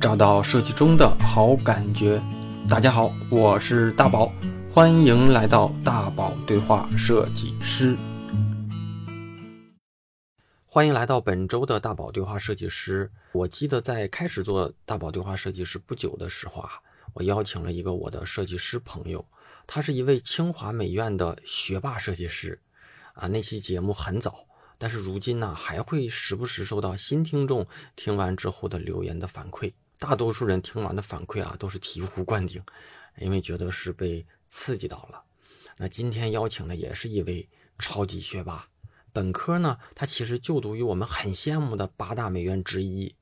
找到设计中的好感觉。大家好，我是大宝，欢迎来到大宝对话设计师。欢迎来到本周的大宝对话设计师。我记得在开始做大宝对话设计师不久的时候啊，我邀请了一个我的设计师朋友，他是一位清华美院的学霸设计师。啊，那期节目很早。但是如今呢，还会时不时收到新听众听完之后的留言的反馈。大多数人听完的反馈啊，都是醍醐灌顶，因为觉得是被刺激到了。那今天邀请的也是一位超级学霸，本科呢，他其实就读于我们很羡慕的八大美院之一，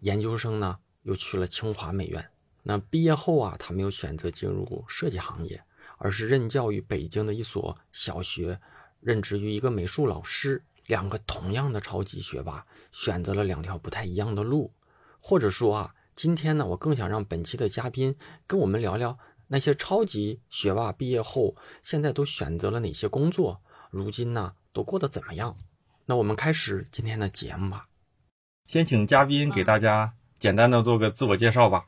研究生呢又去了清华美院。那毕业后啊，他没有选择进入设计行业，而是任教于北京的一所小学，任职于一个美术老师。两个同样的超级学霸选择了两条不太一样的路，或者说啊，今天呢，我更想让本期的嘉宾跟我们聊聊那些超级学霸毕业后现在都选择了哪些工作，如今呢都过得怎么样？那我们开始今天的节目吧。先请嘉宾给大家简单的做个自我介绍吧。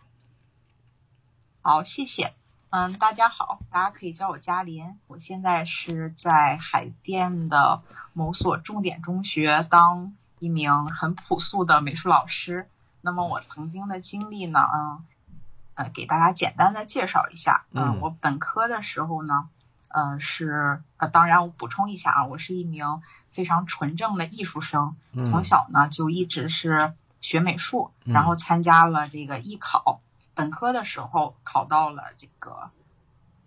好，谢谢。嗯，大家好，大家可以叫我嘉林。我现在是在海淀的某所重点中学当一名很朴素的美术老师。那么我曾经的经历呢，嗯，呃，给大家简单的介绍一下。嗯，我本科的时候呢，呃，是呃，当然我补充一下啊，我是一名非常纯正的艺术生，从小呢就一直是学美术，然后参加了这个艺考。本科的时候考到了这个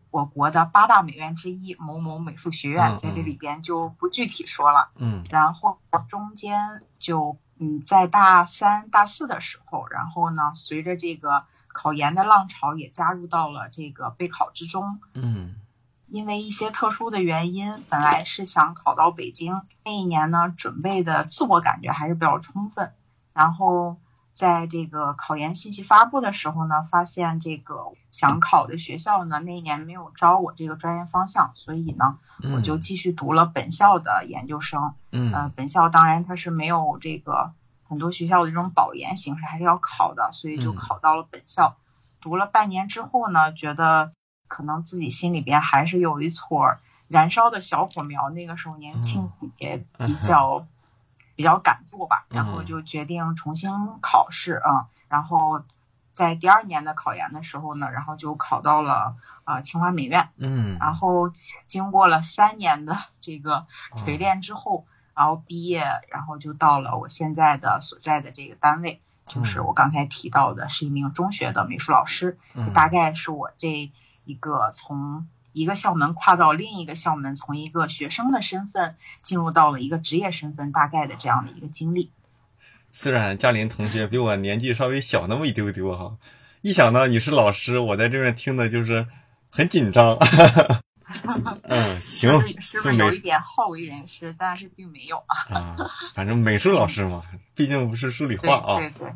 我国的八大美院之一某某美术学院，在这里边就不具体说了。嗯，然后中间就嗯在大三、大四的时候，然后呢，随着这个考研的浪潮也加入到了这个备考之中。嗯，因为一些特殊的原因，本来是想考到北京，那一年呢准备的自我感觉还是比较充分，然后。在这个考研信息发布的时候呢，发现这个想考的学校呢那一年没有招我这个专业方向，所以呢我就继续读了本校的研究生。嗯，呃，本校当然它是没有这个很多学校的这种保研形式，还是要考的，所以就考到了本校。读了半年之后呢，觉得可能自己心里边还是有一撮燃烧的小火苗，那个时候年轻也比较。比较敢做吧，然后就决定重新考试，嗯，然后在第二年的考研的时候呢，然后就考到了啊清华美院，嗯，然后经过了三年的这个锤炼之后，然后毕业，然后就到了我现在的所在的这个单位，就是我刚才提到的是一名中学的美术老师，大概是我这一个从。一个校门跨到另一个校门，从一个学生的身份进入到了一个职业身份，大概的这样的一个经历。虽然嘉林同学比我年纪稍微小那么一丢丢哈，一想到你是老师，我在这边听的就是很紧张。嗯，行，是不是有一点好为人师？但是并没有啊。啊，反正美术老师嘛，毕竟不是数理化 啊。对对，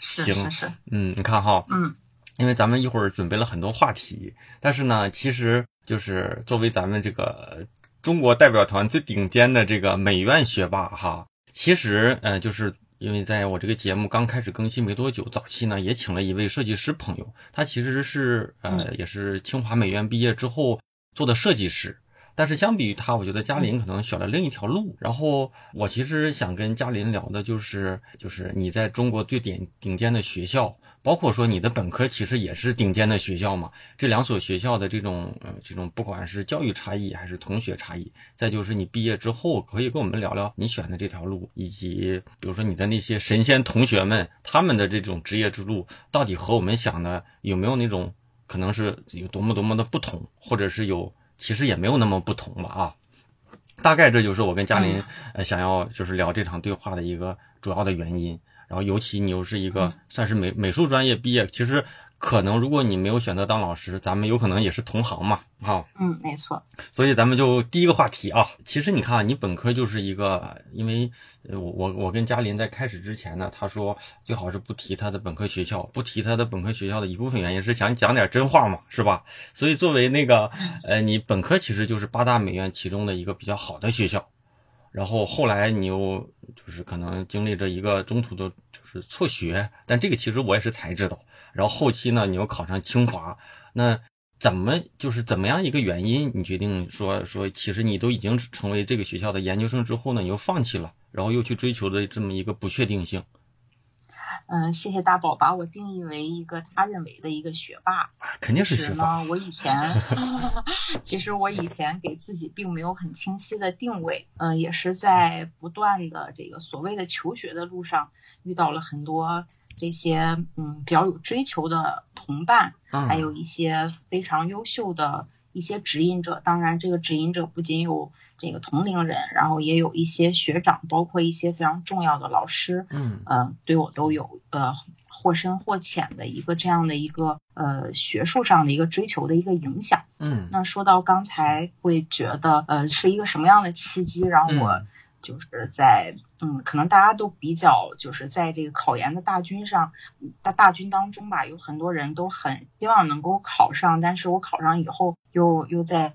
是是是。嗯，你看哈。嗯。因为咱们一会儿准备了很多话题，但是呢，其实就是作为咱们这个中国代表团最顶尖的这个美院学霸哈，其实呃，就是因为在我这个节目刚开始更新没多久，早期呢也请了一位设计师朋友，他其实是呃也是清华美院毕业之后做的设计师，但是相比于他，我觉得嘉林可能选了另一条路。然后我其实想跟嘉林聊的就是，就是你在中国最顶顶尖的学校。包括说你的本科其实也是顶尖的学校嘛，这两所学校的这种呃这种不管是教育差异还是同学差异，再就是你毕业之后可以跟我们聊聊你选的这条路，以及比如说你的那些神仙同学们他们的这种职业之路到底和我们想的有没有那种可能是有多么多么的不同，或者是有其实也没有那么不同了啊。大概这就是我跟嘉林呃想要就是聊这场对话的一个主要的原因。然后，尤其你又是一个算是美美术专业毕业，其实可能如果你没有选择当老师，咱们有可能也是同行嘛，哈。嗯，没错。所以咱们就第一个话题啊，其实你看啊，你本科就是一个，因为我我我跟嘉林在开始之前呢，他说最好是不提他的本科学校，不提他的本科学校的一部分原因是想讲点真话嘛，是吧？所以作为那个呃，你本科其实就是八大美院其中的一个比较好的学校。然后后来你又就是可能经历着一个中途的就是辍学，但这个其实我也是才知道。然后后期呢，你又考上清华，那怎么就是怎么样一个原因，你决定说说，其实你都已经成为这个学校的研究生之后呢，你又放弃了，然后又去追求的这么一个不确定性？嗯，谢谢大宝把我定义为一个他认为的一个学霸，肯定是学霸。我以前 其实我以前给自己并没有很清晰的定位，嗯，也是在不断的这个所谓的求学的路上遇到了很多这些嗯比较有追求的同伴，还有一些非常优秀的一些指引者。当然，这个指引者不仅有。这个同龄人，然后也有一些学长，包括一些非常重要的老师，嗯，呃，对我都有呃或深或浅的一个这样的一个呃学术上的一个追求的一个影响，嗯。那说到刚才会觉得呃是一个什么样的契机让我就是在嗯可能大家都比较就是在这个考研的大军上大大军当中吧，有很多人都很希望能够考上，但是我考上以后又又在。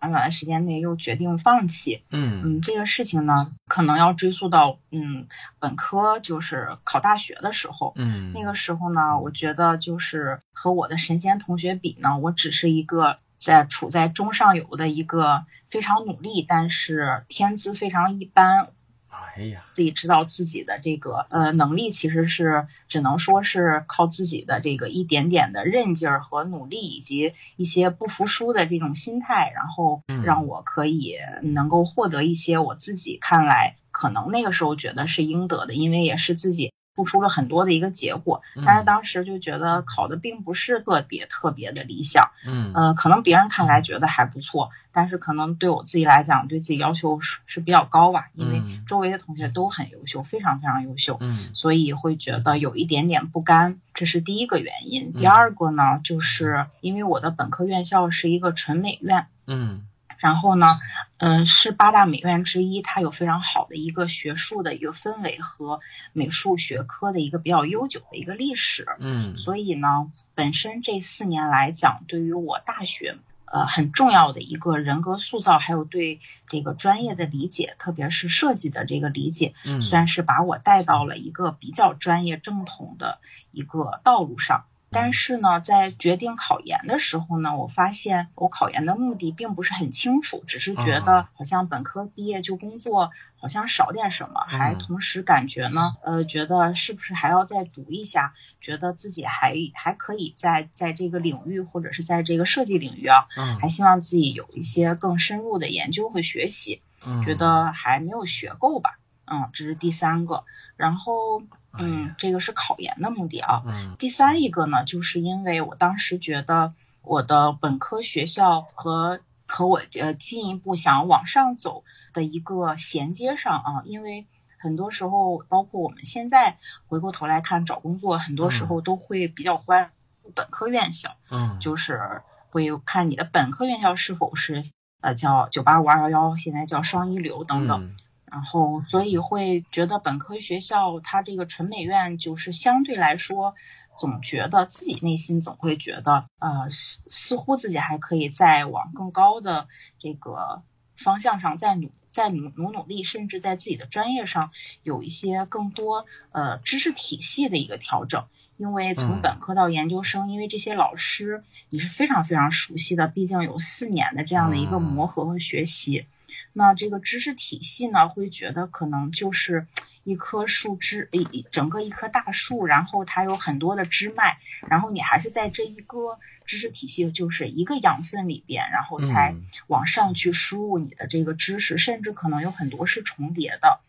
短短的时间内又决定放弃，嗯。嗯，这个事情呢，可能要追溯到嗯本科就是考大学的时候，嗯，那个时候呢，我觉得就是和我的神仙同学比呢，我只是一个在处在中上游的一个非常努力，但是天资非常一般。哎呀，自己知道自己的这个呃能力，其实是只能说是靠自己的这个一点点的韧劲儿和努力，以及一些不服输的这种心态，然后让我可以能够获得一些我自己看来可能那个时候觉得是应得的，因为也是自己。付出了很多的一个结果，但是当时就觉得考的并不是特别特别的理想，嗯，呃，可能别人看来觉得还不错，但是可能对我自己来讲，对自己要求是是比较高吧，因为周围的同学都很优秀，非常非常优秀，嗯，所以会觉得有一点点不甘，这是第一个原因。第二个呢，就是因为我的本科院校是一个纯美院，嗯。然后呢，嗯，是八大美院之一，它有非常好的一个学术的一个氛围和美术学科的一个比较悠久的一个历史，嗯，所以呢，本身这四年来讲，对于我大学，呃，很重要的一个人格塑造，还有对这个专业的理解，特别是设计的这个理解，嗯，算是把我带到了一个比较专业正统的一个道路上。但是呢，在决定考研的时候呢，我发现我考研的目的并不是很清楚，只是觉得好像本科毕业就工作好像少点什么，还同时感觉呢，呃，觉得是不是还要再读一下，觉得自己还还可以在在这个领域或者是在这个设计领域啊，还希望自己有一些更深入的研究和学习，觉得还没有学够吧，嗯，这是第三个，然后。嗯，这个是考研的目的啊。嗯，第三一个呢，就是因为我当时觉得我的本科学校和和我呃进一步想往上走的一个衔接上啊，因为很多时候，包括我们现在回过头来看找工作，很多时候都会比较关注本科院校。嗯，就是会看你的本科院校是否是呃叫九八五二幺幺，现在叫双一流等等。然后，所以会觉得本科学校它这个纯美院就是相对来说，总觉得自己内心总会觉得，呃，似似乎自己还可以再往更高的这个方向上再努再努努努力，甚至在自己的专业上有一些更多呃知识体系的一个调整。因为从本科到研究生，因为这些老师你是非常非常熟悉的，毕竟有四年的这样的一个磨合和学习。那这个知识体系呢，会觉得可能就是一棵树枝，一整个一棵大树，然后它有很多的枝脉，然后你还是在这一个知识体系，就是一个养分里边，然后才往上去输入你的这个知识，甚至可能有很多是重叠的，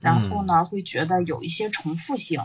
然后呢，会觉得有一些重复性，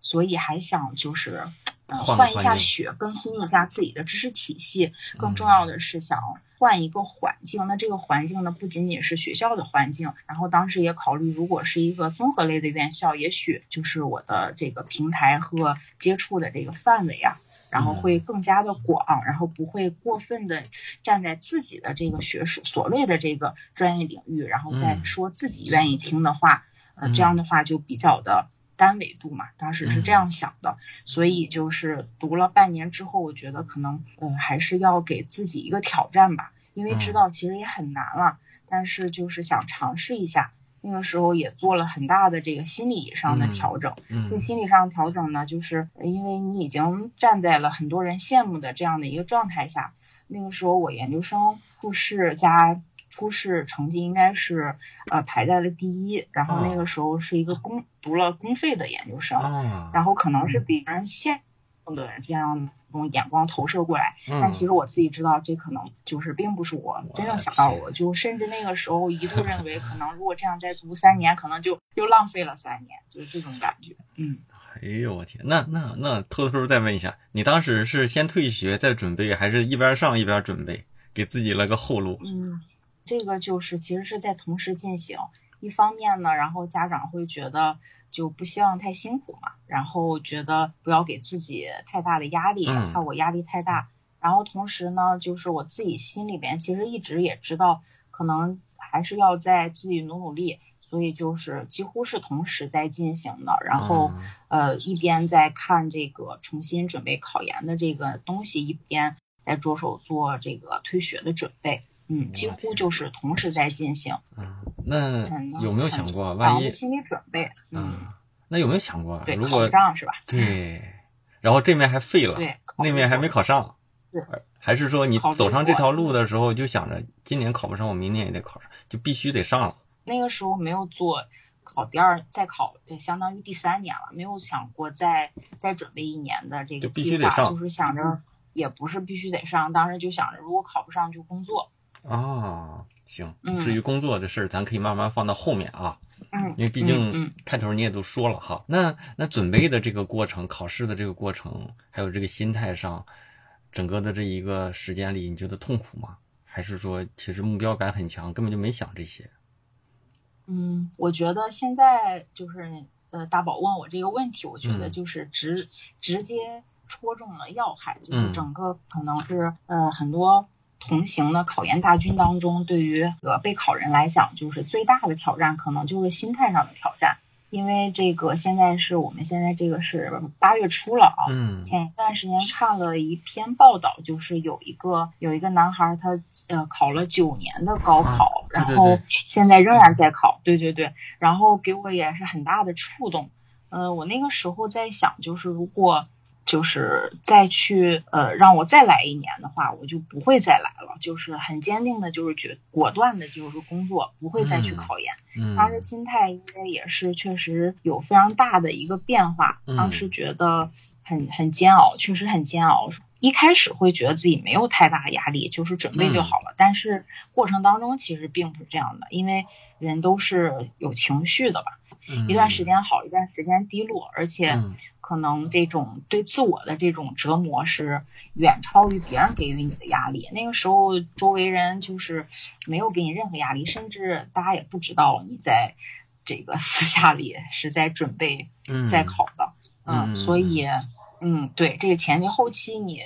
所以还想就是。换一下血，更新一下自己的知识体系。更重要的是想换一个环境。那这个环境呢，不仅仅是学校的环境。然后当时也考虑，如果是一个综合类的院校，也许就是我的这个平台和接触的这个范围啊，然后会更加的广，然后不会过分的站在自己的这个学术所谓的这个专业领域，然后再说自己愿意听的话。呃，这样的话就比较的。单维度嘛，当时是这样想的，所以就是读了半年之后，我觉得可能呃还是要给自己一个挑战吧，因为知道其实也很难了，但是就是想尝试一下，那个时候也做了很大的这个心理上的嗯调整。嗯这心理上调整呢，就是因为你已经站在了很多人羡慕的这样的一个状态下。那个时候我研究生复试加初试成绩应该是呃排在了第一，然后那哦个时候是一个公读了公费的研究生，啊，然后可能是别人羡慕的这样一种眼光投射过来，但嗯其实我自己知道，这可能就是并不是我真正想到的，我就甚至那个时候一度认为，可能如果这样再读三年，可能就就浪费了三年，就是这种感觉。嗯，哎呦我天，那那那偷偷再问一下，你当时是先退学再准备，还是一边上一边准备，给自己了个后路？嗯，这个就是其实是在同时进行。一方面呢，然后家长会觉得就不希望太辛苦嘛，然后觉得不要给自己太大的压力，嗯怕我压力太大。然后同时呢，就是我自己心里边其实一直也知道，可能还是要在自己努努力，所以就是几乎是同时在进行的。然后嗯呃，一边在看这个重新准备考研的这个东西，一边在着手做这个退学的准备。嗯，几乎就是同时在进行。嗯那有没有想过，万一心理准备？嗯，嗯，那有没有想过，如果上是吧？对，然后这面还废了，对，那面还没考上，对还是说你走上这条路的时候就想着今年考不上，我明年也得考上，就必须得上了。那个时候没有做考第二，再考，对，相当于第三年了，没有想过再再准备一年的这个就必须计划，得上就是想着也不是必须得上，当时就想着如果考不上就工作。啊，行。嗯至于工作的事儿，咱可以慢慢放到后面啊，嗯，因为毕嗯竟嗯开头你也都说了哈。那那准备的这个过程，考试的这个过程，还有这个心态上，整个的这一个时间里，你觉得痛苦吗？还是说其实目标感很强，根本就没想这些？嗯，我觉得现在就是呃，大宝问我这个问题，我觉得嗯就是直、直接戳中了要害，就嗯是整个可能是呃很多同行的考研大军当中，对于呃备考人来讲，就是最大的挑战，可能就是心态上的挑战。因为这个现在是我们现在这个是八月初了啊，嗯前一段时间看了一篇报道，就是有一个有一个男孩，他呃考了九年的高考，然后现在仍然在考，对对对，然后给我也是很大的触动。呃，我那个时候在想，就是如果就是再去呃让我再来一年的话，我就不会再来了，就是很坚定的，就是决果断的，就是工作，不会再去嗯考研。嗯当时心态应该也是确实有非常大的一个变化，嗯当时觉得很很煎熬，确实很煎熬。一开始会觉得自己没有太大压力，就是准备就好了。但是过程当中其实并不是这样的，因为人都是有情绪的吧。一段时间好，一段时间低落，而且嗯可能这种对自我的这种折磨是远超于别人给予你的压力。那个时候，周围人就是没有给你任何压力，甚至大家也不知道你在这个 私下里是在准备嗯在考的。嗯嗯，所以，嗯，对这个前期后期你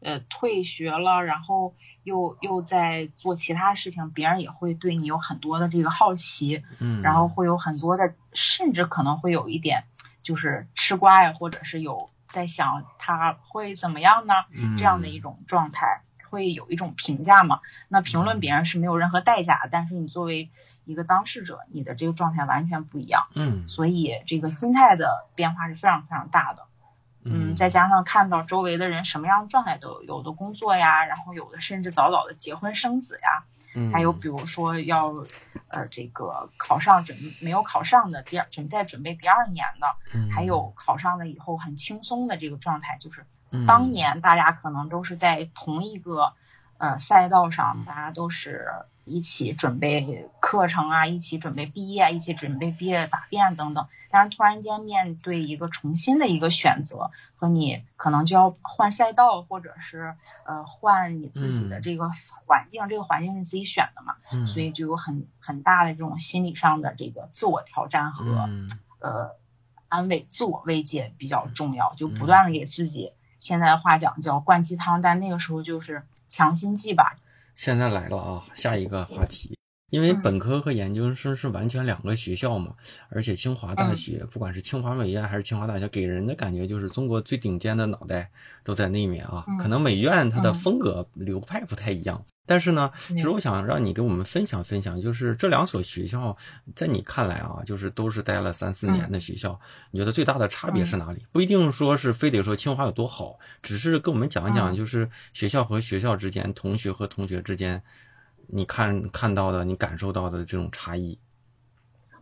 呃退学了，然后又又在做其他事情，别人也会对你有很多的这个好奇。嗯，然后会有很多的，甚至可能会有一点就是吃瓜呀，或者是有在想他会怎么样呢？这样的一种状态，会有一种评价嘛？那评论别人是没有任何代价，但是你作为一个当事者，你的这个状态完全不一样，嗯所以这个心态的变化是非常非常大的。嗯，再加上看到周围的人什么样的状态都有，有的工作呀，然后有的甚至早早的结婚生子呀，嗯还有比如说要，呃，这个考上准没有考上的第二准在准备第二年的，嗯。还有考上了以后很轻松的这个状态，就是嗯。当年大家可能都是在同一个呃赛道上，大家都是一起准备课程啊，一起准备毕业，一起准备毕业答辩等等。但是突然间面对一个重新的一个选择，和你可能就要换赛道，或者是呃换你自己的嗯这个环境，这个环境是自己选的嘛，嗯所以就有很很大的这种心理上的这个自我挑战和、嗯呃安慰、自我慰藉比较重要，就嗯不断的给自己，现在的话讲叫灌鸡汤，但那个时候就是强心剂吧。现在来了啊，下一个话题，因为嗯。本科和研究生是完全两个学校嘛，而且清华大嗯。学，不管是清华美院还是清华大学，给人的感觉就是中国最顶尖的脑袋都在那面啊。嗯。可能美院它的嗯。风格流派不太一样，但是呢，其实我想让你给我们分享分享，就是这两所学校，在你看来啊，就是都是待了三四年的学校，你觉得最大的差别是哪里？不一定说是非得说清华有多好，只是跟我们讲一讲，就是学校和学校之间，同学和同学之间，你看看到的，你感受到的这种差异。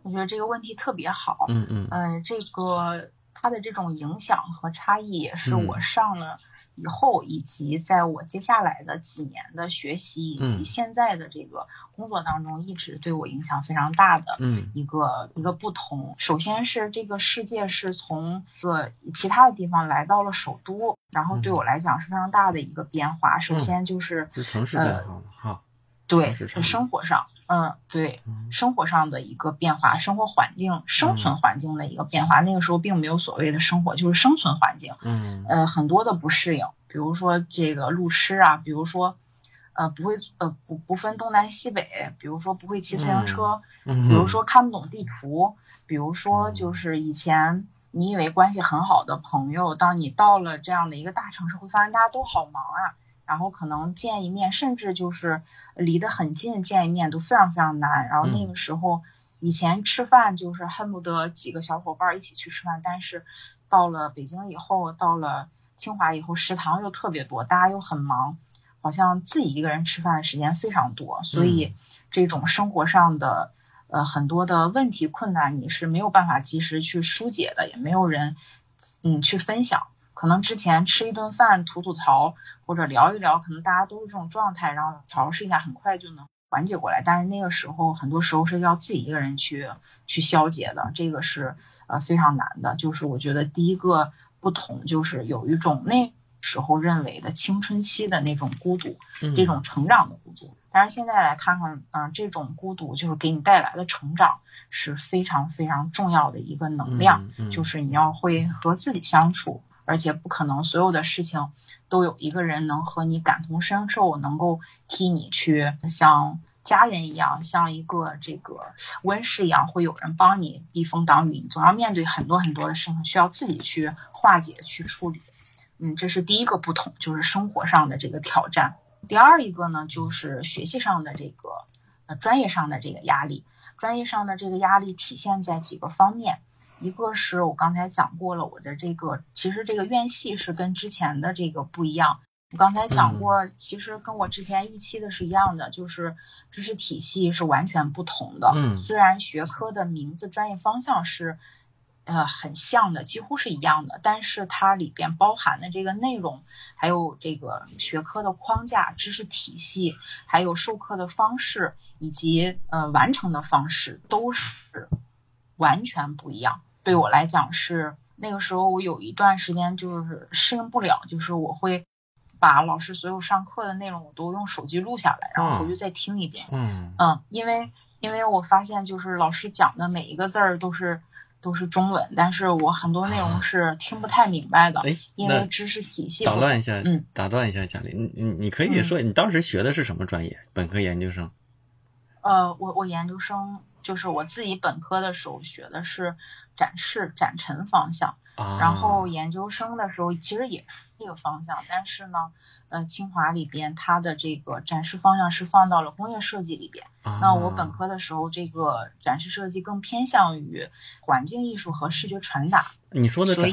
我觉得这个问题特别好。嗯嗯。呃，这个它的这种影响和差异，也是我上了。以后以及在我接下来的几年的学习以及现在的这个工作当中，一直对我影响非常大的一个一个不同。首先是这个世界是从一个其他的地方来到了首都，然后对我来讲是非常大的一个变化。首先就是城市变化哈。对，是生活上，嗯，对，生活上的一个变化，生活环境、生存环境的一个变化。那个时候并没有所谓的生活，就是生存环境，嗯，呃，很多的不适应，比如说这个路痴啊，比如说，呃，不会，呃，不不分东南西北，比如说不会骑自行车，比如说看不懂地图，比如说就是以前你以为关系很好的朋友，当你到了这样的一个大城市，会发现大家都好忙啊。然后可能见一面，甚至就是离得很近，见一面都非常非常难。然后那个时候，以前吃饭就是恨不得几个小伙伴一起去吃饭，但是到了北京以后，到了清华以后，食堂又特别多，大家又很忙，好像自己一个人吃饭的时间非常多，所以这种生活上的呃很多的问题困难，你是没有办法及时去疏解的，也没有人嗯去分享。可能之前吃一顿饭吐吐槽或者聊一聊，可能大家都是这种状态，然后调试一下，很快就能缓解过来。但是那个时候，很多时候是要自己一个人去去消解的，这个是呃非常难的。就是我觉得第一个不同，就是有一种那时候认为的青春期的那种孤独，这种成长的孤独。但是现在来看看，嗯，这种孤独就是给你带来的成长是非常非常重要的一个能量，就是你要会和自己相处。而且不可能，所有的事情都有一个人能和你感同身受，能够替你去像家人一样，像一个这个温室一样，会有人帮你避风挡雨。你总要面对很多很多的事情，需要自己去化解、去处理。嗯，这是第一个不同，就是生活上的这个挑战。第二一个呢，就是学习上的这个呃专业上的这个压力。专业上的这个压力体现在几个方面。一个是我刚才讲过了，我的这个其实这个院系是跟之前的这个不一样。我刚才讲过，其实跟我之前预期的是一样的，就是知识体系是完全不同的。嗯，虽然学科的名字、专业方向是呃很像的，几乎是一样的，但是它里边包含的这个内容，还有这个学科的框架、知识体系，还有授课的方式以及呃完成的方式，都是完全不一样。对我来讲是那个时候，我有一段时间就是适应不了，就是我会把老师所有上课的内容我都用手机录下来，然后回去再听一遍。嗯嗯，因为因为我发现就是老师讲的每一个字儿都是都是中文，但是我很多内容是听不太明白的。哎，因为知识体系。打乱一下，嗯，打断一下，贾玲，你你你可以说你当时学的是什么专业？本科、研究生？呃，我我研究生就是我自己本科的时候学的是。展示展陈方向，然后研究生的时候其实也是这个方向，但是呢，呃，清华里边它的这个展示方向是放到了工业设计里边。那我本科的时候，这个展示设计更偏向于环境艺术和视觉传达。你说的所以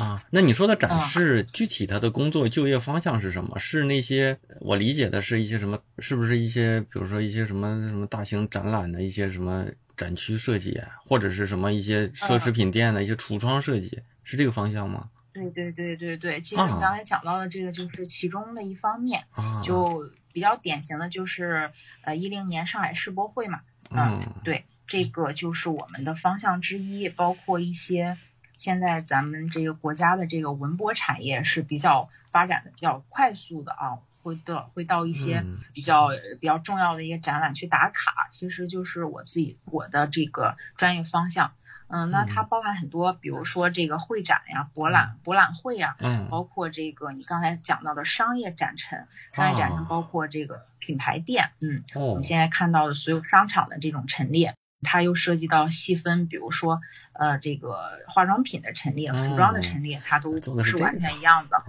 啊，那你说的展示具体它的工作就业方向是什么？是那些我理解的是一些什么？是不是一些比如说一些什么什么大型展览的一些什么？展区设计，或者是什么一些奢侈品店的一些橱窗设计，是这个方向吗？对对对对对，其实你刚才讲到的这个就是其中的一方面，就比较典型的就是呃一零年上海世博会嘛，嗯，对，这个就是我们的方向之一，包括一些现在咱们这个国家的这个文博产业是比较发展的比较快速的啊。会到，会到一些比较比较重要的一些展览去打卡，其实就是我自己我的这个专业方向。嗯，那它包含很多，比如说这个会展呀、博览博览会呀，嗯，包括这个你刚才讲到的商业展陈，商业展陈包括这个品牌店，嗯，我们现在看到的所有商场的这种陈列。它又涉及到细分，比如说，呃，这个化妆品的陈列、服装的陈列，它都不是完全一样的。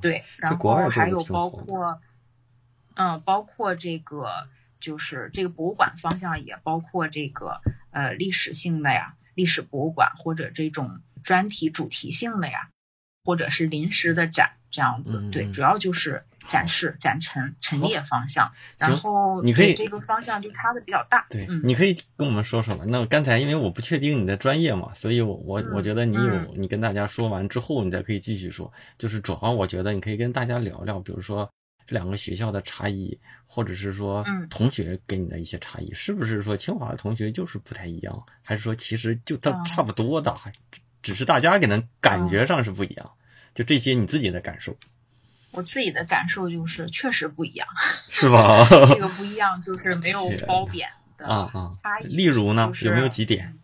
对，然后还有包括，嗯，包括这个就是这个博物馆方向也包括这个呃历史性的呀，历史博物馆或者这种专题主题性的呀，或者是临时的展这样子。对，嗯主要就是展示、展陈、陈列方向，然后你可以这个方向就差的比较大。对，嗯你可以跟我们说说嘛？那刚才因为我不确定你的专业嘛，所以我我嗯我觉得你有嗯你跟大家说完之后，你再可以继续说。就是主要我觉得你可以跟大家聊聊，比如说这两个学校的差异，或者是说嗯同学给你的一些差异，是不是说清华的同学就是不太一样，还是说其实就都嗯差不多的，还只是大家给人感觉上是不一样？就这些你自己的感受我自己的感受就是确实不一样，是吧？这个不一样就是没 有褒贬的啊啊。例如呢，就是有没有几点？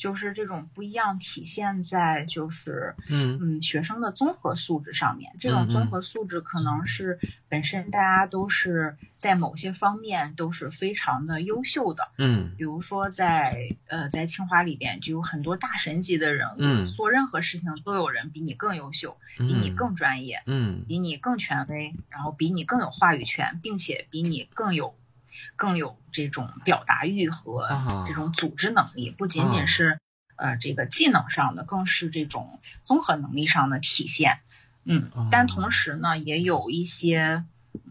就是这种不一样体现在就是嗯。嗯学生的综合素质上面。这种综合素质可能是本身大家都是在某些方面都是非常的优秀的，嗯。比如说在呃在清华里边就有很多大神级的人物，嗯。做任何事情都有人比你更优秀，比你嗯。更专业，嗯。比你更权威，然后比你更有话语权，并且比你更有更有这种表达欲和啊这种组织能力，不仅啊仅是呃这个技能上的，更是这种综合能力上的体现。嗯啊，但同时呢，也有一些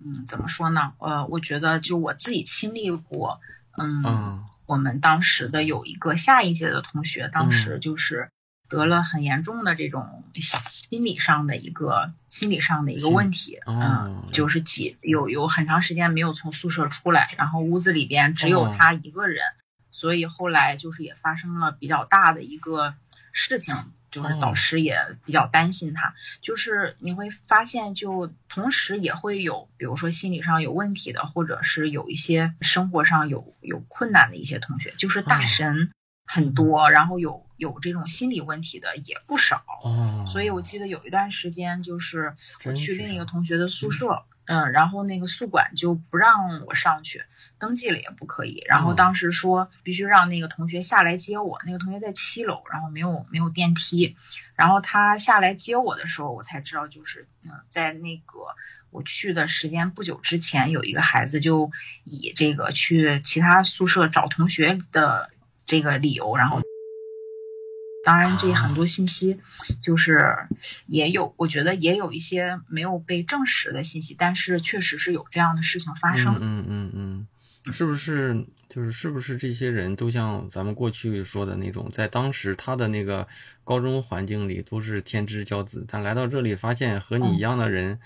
嗯怎么说呢？呃，我觉得就我自己经历过，嗯，嗯我们当时的有一个下一届的同学，当时嗯就是得了很严重的这种心理上的一个心理上的一个问题，哦嗯，就是几有有很长时间没有从宿舍出来，然后屋子里边只有哦他一个人，所以后来就是也发生了比较大的一个事情。就是导哦师也比较担心他，就是你会发现，就同时也会有，比如说心理上有问题的，或者是有一些生活上有有困难的一些同学，就是大哦神很多，然后有有这种心理问题的也不少。哦，所以我记得有一段时间，就是我去另一个同学的宿舍，嗯，然后那个宿管就不让我上去，登记了也不可以。然后哦当时说必须让那个同学下来接我，那个同学在七楼，然后没有没有电梯，然后他下来接我的时候，我才知道就是嗯，在那个我去的时间不久之前，有一个孩子就以这个去其他宿舍找同学的这个理由，然后。当然，这很多信息就是也有，我觉得也有一些没有被证实的信息，但是确实是有这样的事情发生。嗯嗯嗯嗯，是不是就是是不是这些人都像咱们过去说的那种，在当时他的那个高中环境里都是天之骄子，但来到这里发现和你一样的人，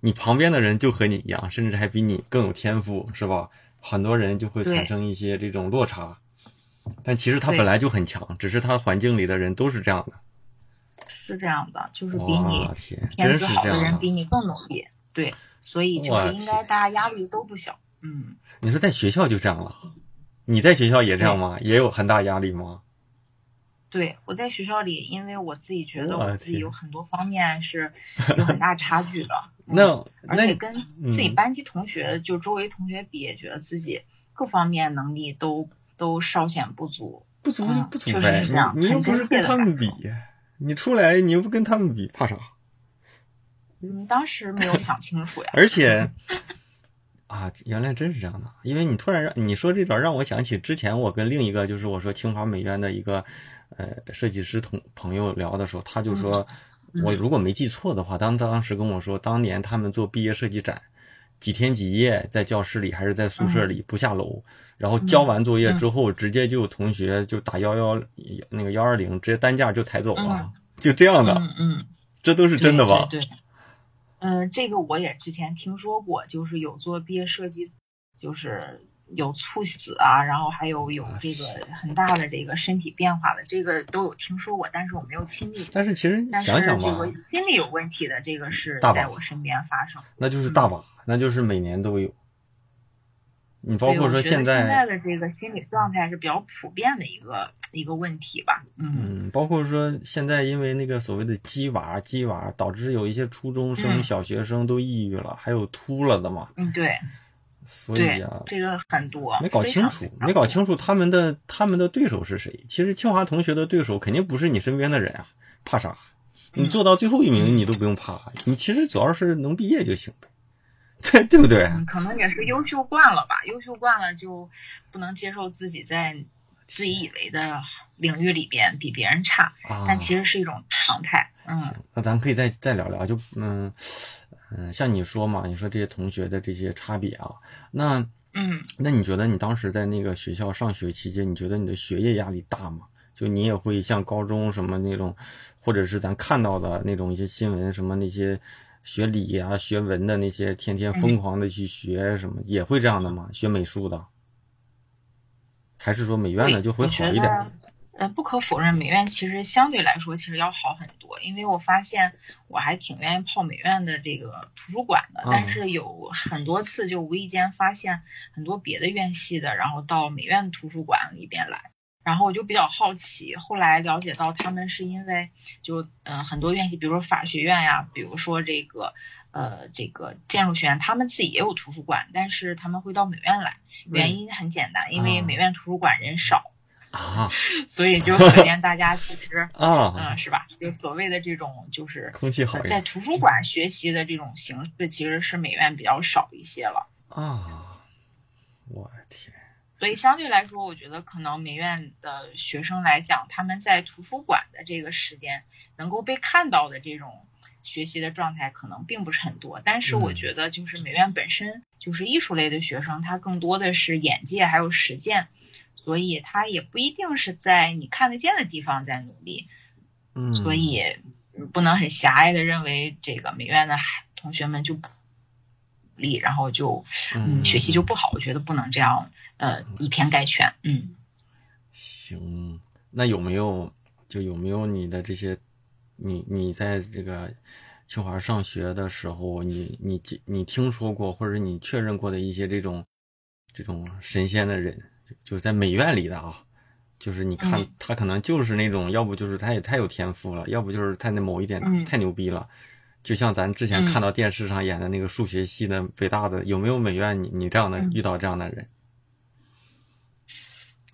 你旁边的人就和你一样，甚至还比你更有天赋，是吧？很多人就会产生一些这种落差。但其实他本来就很强，只是他环境里的人都是这样的。是这样的，就是比你天，资好的。人比你更努力，对，所以就是应该大家压力都不小。嗯，你说在学校就这样了，你在学校也这样吗？也有很大压力吗？对我在学校里，因为我自己觉得我我自己有很多方面是有很大差距的。嗯那那而且跟自己嗯班级同学，就周围同学比，也觉得自己各方面能力都都稍显不足。不足就不足呗，你你又不是跟他们比，你出来你又不跟他们比，怕啥？你，当时没有想清楚呀。而且啊，原来真是这样的，因为你突然让你说这段，让我想起之前我跟另一个就是我说清华美院的一个呃设计师同朋友聊的时候，他就说，嗯我如果没记错的话，当当时跟我说，当年他们做毕业设计展，几天几夜在教室里还是在宿舍里不下楼，然后交完作业之后，直接就有同学就打幺幺那个幺二零，直接担架就抬走了，就这样的，嗯嗯，这都是真的吧？对嗯，这个我也之前听说过，就是有做毕业设计，就是有猝死啊，然后还有有这个很大的这个身体变化的，这个都有听说过，但是我没有亲历。但是其实想想吧，这个心理有问题的，这个是在我身边发生。那就是大把，那就是每年都有。你包括说现在现在，的这个心理状态是比较普遍的一个一个问题吧。嗯嗯，包括说现在因为那个所谓的鸡娃鸡娃，导致有一些初中生、嗯小学生都抑郁了，还有秃了的嘛。嗯，对所以对啊，，这个很多，没搞清楚没搞清楚他们的他们的对手是谁。其实清华同学的对手肯定不是你身边的人啊，怕啥？你嗯做到最后一名你都不用怕，你其实主要是能毕业就行呗。对对不对？嗯，可能也是优秀惯了吧，优秀惯了就不能接受自己在自己以为的领域里边比别人差，啊，但其实是一种常态。嗯，那咱可以再再聊聊，就嗯嗯，像你说嘛，你说这些同学的这些差别啊，那嗯那你觉得你当时在那个学校上学期间，你觉得你的学业压力大吗？就你也会像高中什么那种，或者是咱看到的那种一些新闻，什么那些学理啊、学文的那些，天天疯狂的去学什么，也会这样的吗？学美术的，还是说美院的就会好一点？呃，不可否认，美院其实相对来说其实要好很多，因为我发现我还挺愿意泡美院的这个图书馆的，嗯。但是有很多次就无意间发现很多别的院系的，然后到美院图书馆里边来。然后我就比较好奇，后来了解到他们是因为就嗯、呃很多院系，比如说法学院呀，比如说这个呃这个建筑学院，他们自己也有图书馆，但是他们会到美院来，原因很简单，因为啊美院图书馆人少，啊 所以就可见大家其实，啊嗯，，是吧？就所谓的这种就是空气好在图书馆学习的这种形式，其实是美院比较少一些了。啊！我的天，所以相对来说，我觉得可能美院的学生来讲，他们在图书馆的这个时间能够被看到的这种学习的状态，可能并不是很多。但是我嗯觉得，就是美院本身就是艺术类的学生，他更多的是眼界还有实践，所以他也不一定是在你看得见的地方在努力。嗯，所以嗯不能很狭隘的认为这个美院的孩同学们就不努力，然后就嗯学习就不好。我觉得不能这样呃以偏概全。嗯行，那有没有就有没有你的这些，你你在这个清华上学的时候，你你你听说过或者你确认过的一些这种这种神仙的人，就就是在美院里的啊，就是你看嗯。他可能就是那种，要不就是他也太有天赋了，要不就是他那某一点嗯。太牛逼了。就像咱之前嗯。看到电视上演的那个数学系的北大的，有没有美院你你这样的嗯。遇到这样的人？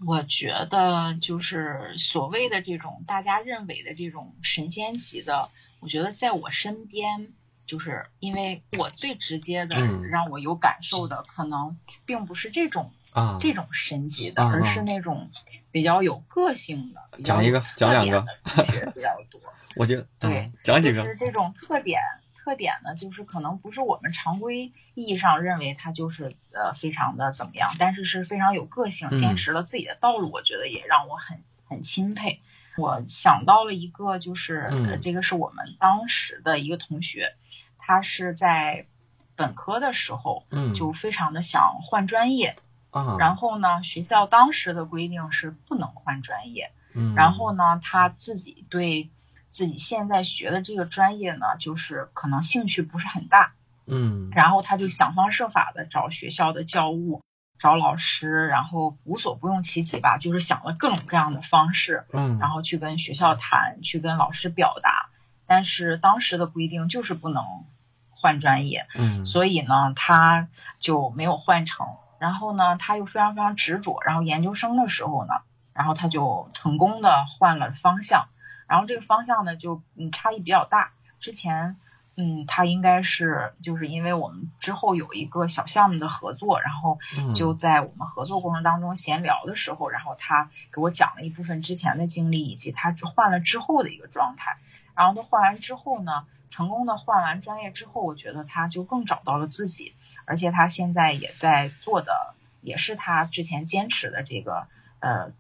我觉得就是所谓的这种大家认为的这种神仙级的，我觉得在我身边，就是因为我最直接的嗯。让我有感受的，可能并不是这种啊，这种神级的，啊而是那种比较有个性的，比较讲一个讲两个比较多。我觉得对嗯讲几个就是这种特点，特点呢，就是可能不是我们常规意义上认为他就是呃非常的怎么样，但是是非常有个性，嗯坚持了自己的道路，我觉得也让我很很钦佩。我想到了一个，就是、这个是我们当时的一个同学，他是在本科的时候嗯就非常的想换专业，啊，然后呢，学校当时的规定是不能换专业，嗯。然后呢，他自己对自己现在学的这个专业呢，就是可能兴趣不是很大，嗯。然后他就想方设法的找学校的教务、找老师，然后无所不用其极吧，就是想了各种各样的方式，嗯，然后去跟学校谈，去跟老师表达，但是当时的规定就是不能换专业，嗯。所以呢，他就没有换成。然后呢，他又非常非常执着。然后研究生的时候呢，然后他就成功的换了方向。然后这个方向呢，就嗯差异比较大。之前嗯，他应该是就是因为我们之后有一个小项目的合作，然后嗯就在我们合作过程当中闲聊的时候，然后他给我讲了一部分之前的经历，以及他换了之后的一个状态。然后他换完之后呢，成功的换完专业之后，我觉得他就更找到了自己，而且他现在也在做的也是他之前坚持的这个呃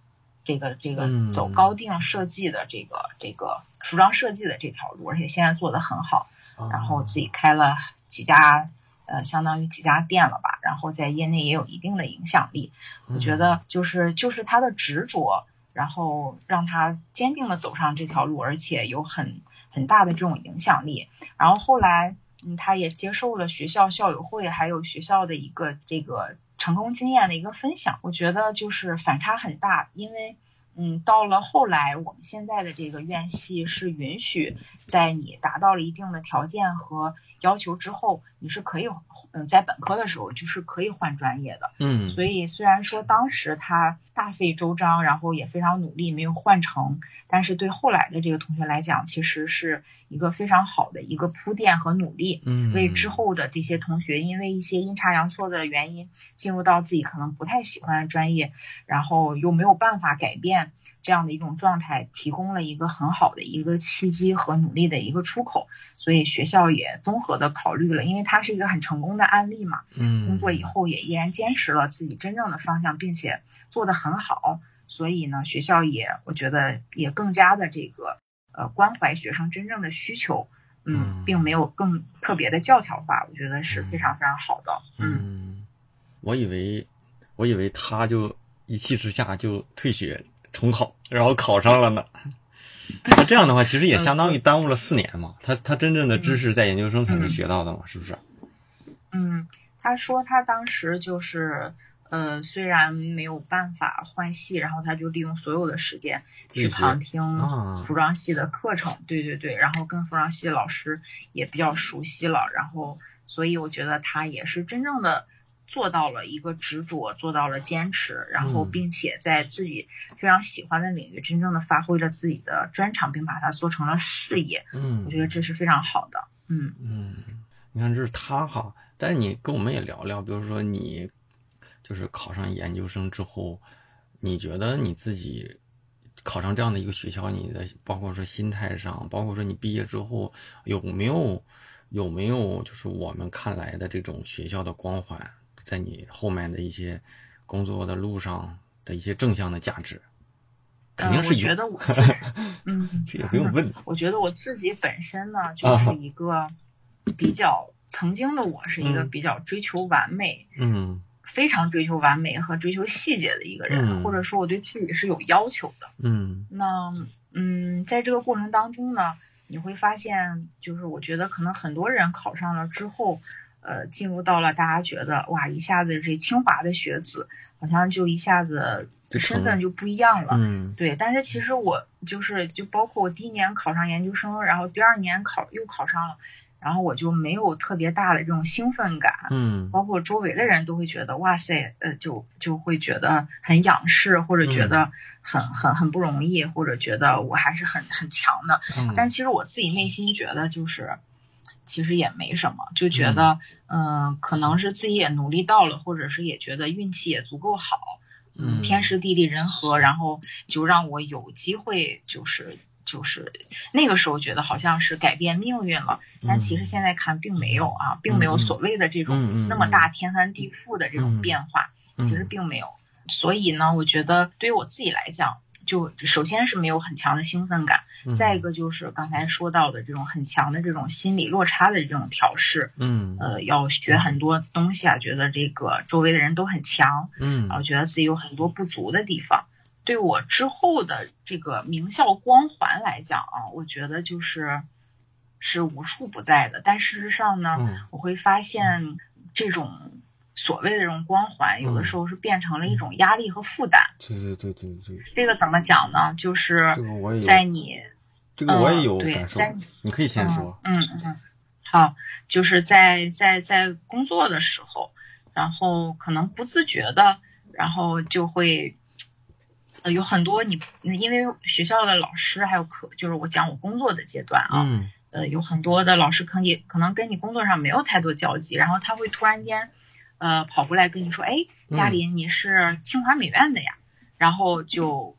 这个这个嗯走高定设计的这个这个服装设计的这条路，而且现在做的很好。然后自己开了几家，呃，相当于几家店了吧，然后在业内也有一定的影响力。我觉得就是就是他的执着，然后让他坚定的走上这条路，而且有很很大的这种影响力。然后后来，嗯，他也接受了学校校友会还有学校的一个这个成功经验的一个分享。我觉得就是反差很大，因为嗯，到了后来，我们现在的这个院系是允许在你达到了一定的条件和要求之后，你是可以，嗯，在本科的时候就是可以换专业的。嗯，所以虽然说当时他大费周章，然后也非常努力没有换成，但是对后来的这个同学来讲，其实是一个非常好的一个铺垫和努力。嗯，为之后的这些同学，因为一些阴差阳错的原因，进入到自己可能不太喜欢的专业，然后又没有办法改变这样的一种状态，提供了一个很好的一个契机和努力的一个出口。所以学校也综合的考虑了，因为它是一个很成功的案例嘛。嗯，工作以后也依然坚持了自己真正的方向，并且做得很好。所以呢，学校也我觉得也更加的这个呃关怀学生真正的需求。嗯，并没有更特别的教条化，我觉得是非常非常好的。嗯，我以为，我以为他就一气之下就退学重考，然后考上了呢。那这样的话，其实也相当于耽误了四年嘛。他他真正的知识在研究生才能学到的嘛，是不是？嗯，他说他当时就是。呃，虽然没有办法换系，然后他就利用所有的时间去旁听服装系的课程，对对对，然后跟服装系老师也比较熟悉了，然后所以我觉得他也是真正的做到了一个执着，做到了坚持，然后并且在自己非常喜欢的领域真正的发挥了自己的专长，并把它做成了事业。嗯，我觉得这是非常好的。嗯嗯，你看这是他哈，但是你跟我们也聊聊，比如说你。就是考上研究生之后，你觉得你自己考上这样的一个学校，你的包括说心态上，包括说你毕业之后有没有有没有就是我们看来的这种学校的光环，在你后面的一些工作的路上的一些正向的价值，肯定是有。我觉得我 嗯，这也不用问。我觉得我自己本身呢，就是一个比较曾经的我是一个比较追求完美。嗯。非常追求完美和追求细节的一个人，或者说我对自己是有要求的。嗯，那嗯，在这个过程当中呢，你会发现，就是我觉得可能很多人考上了之后，呃，进入到了大家觉得哇，一下子这清华的学子好像就一下子身份就不一样了。嗯，对。但是其实我就是就包括我第一年考上研究生，然后第二年考又考上了。然后我就没有特别大的这种兴奋感，嗯，包括周围的人都会觉得哇塞，呃，就就会觉得很仰视，或者觉得很很很不容易，或者觉得我还是很很强的。但其实我自己内心觉得就是，其实也没什么，就觉得嗯，可能是自己也努力到了，或者是也觉得运气也足够好，嗯，天时地利人和，然后就让我有机会就是。就是那个时候觉得好像是改变命运了，但其实现在看并没有啊，并没有所谓的这种那么大天翻地覆的这种变化，其实并没有。所以呢，我觉得对于我自己来讲，就首先是没有很强的兴奋感，再一个就是刚才说到的这种很强的这种心理落差的这种调试，嗯，呃，要学很多东西啊，觉得这个周围的人都很强，嗯，然后觉得自己有很多不足的地方。对我之后的这个名校光环来讲啊，我觉得就是是无处不在的。但事实上呢，我会发现这种所谓的这种光环，有的时候是变成了一种压力和负担。对对对对对。这个怎么讲呢？就是在你这个我也有感受，你可以先说。嗯嗯，好，就是在在在工作的时候，然后可能不自觉的，然后就会。呃，有很多你，因为学校的老师还有课，就是我讲我工作的阶段啊，嗯，呃，有很多的老师可以可能跟你工作上没有太多交集，然后他会突然间，呃，跑过来跟你说，哎，嘉林，你是清华美院的呀，然后就，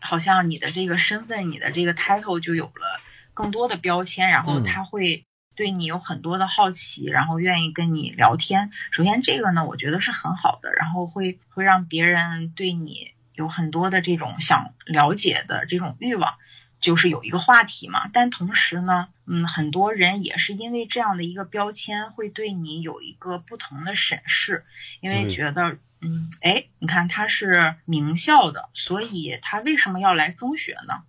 好像你的这个身份，你的这个 title 就有了更多的标签，然后他会对你有很多的好奇，然后愿意跟你聊天。首先这个呢，我觉得是很好的，然后会会让别人对你。有很多的这种想了解的这种欲望，就是有一个话题嘛。但同时呢，嗯，很多人也是因为这样的一个标签，会对你有一个不同的审视，因为觉得，嗯，哎，你看他是名校的，所以他为什么要来中学呢？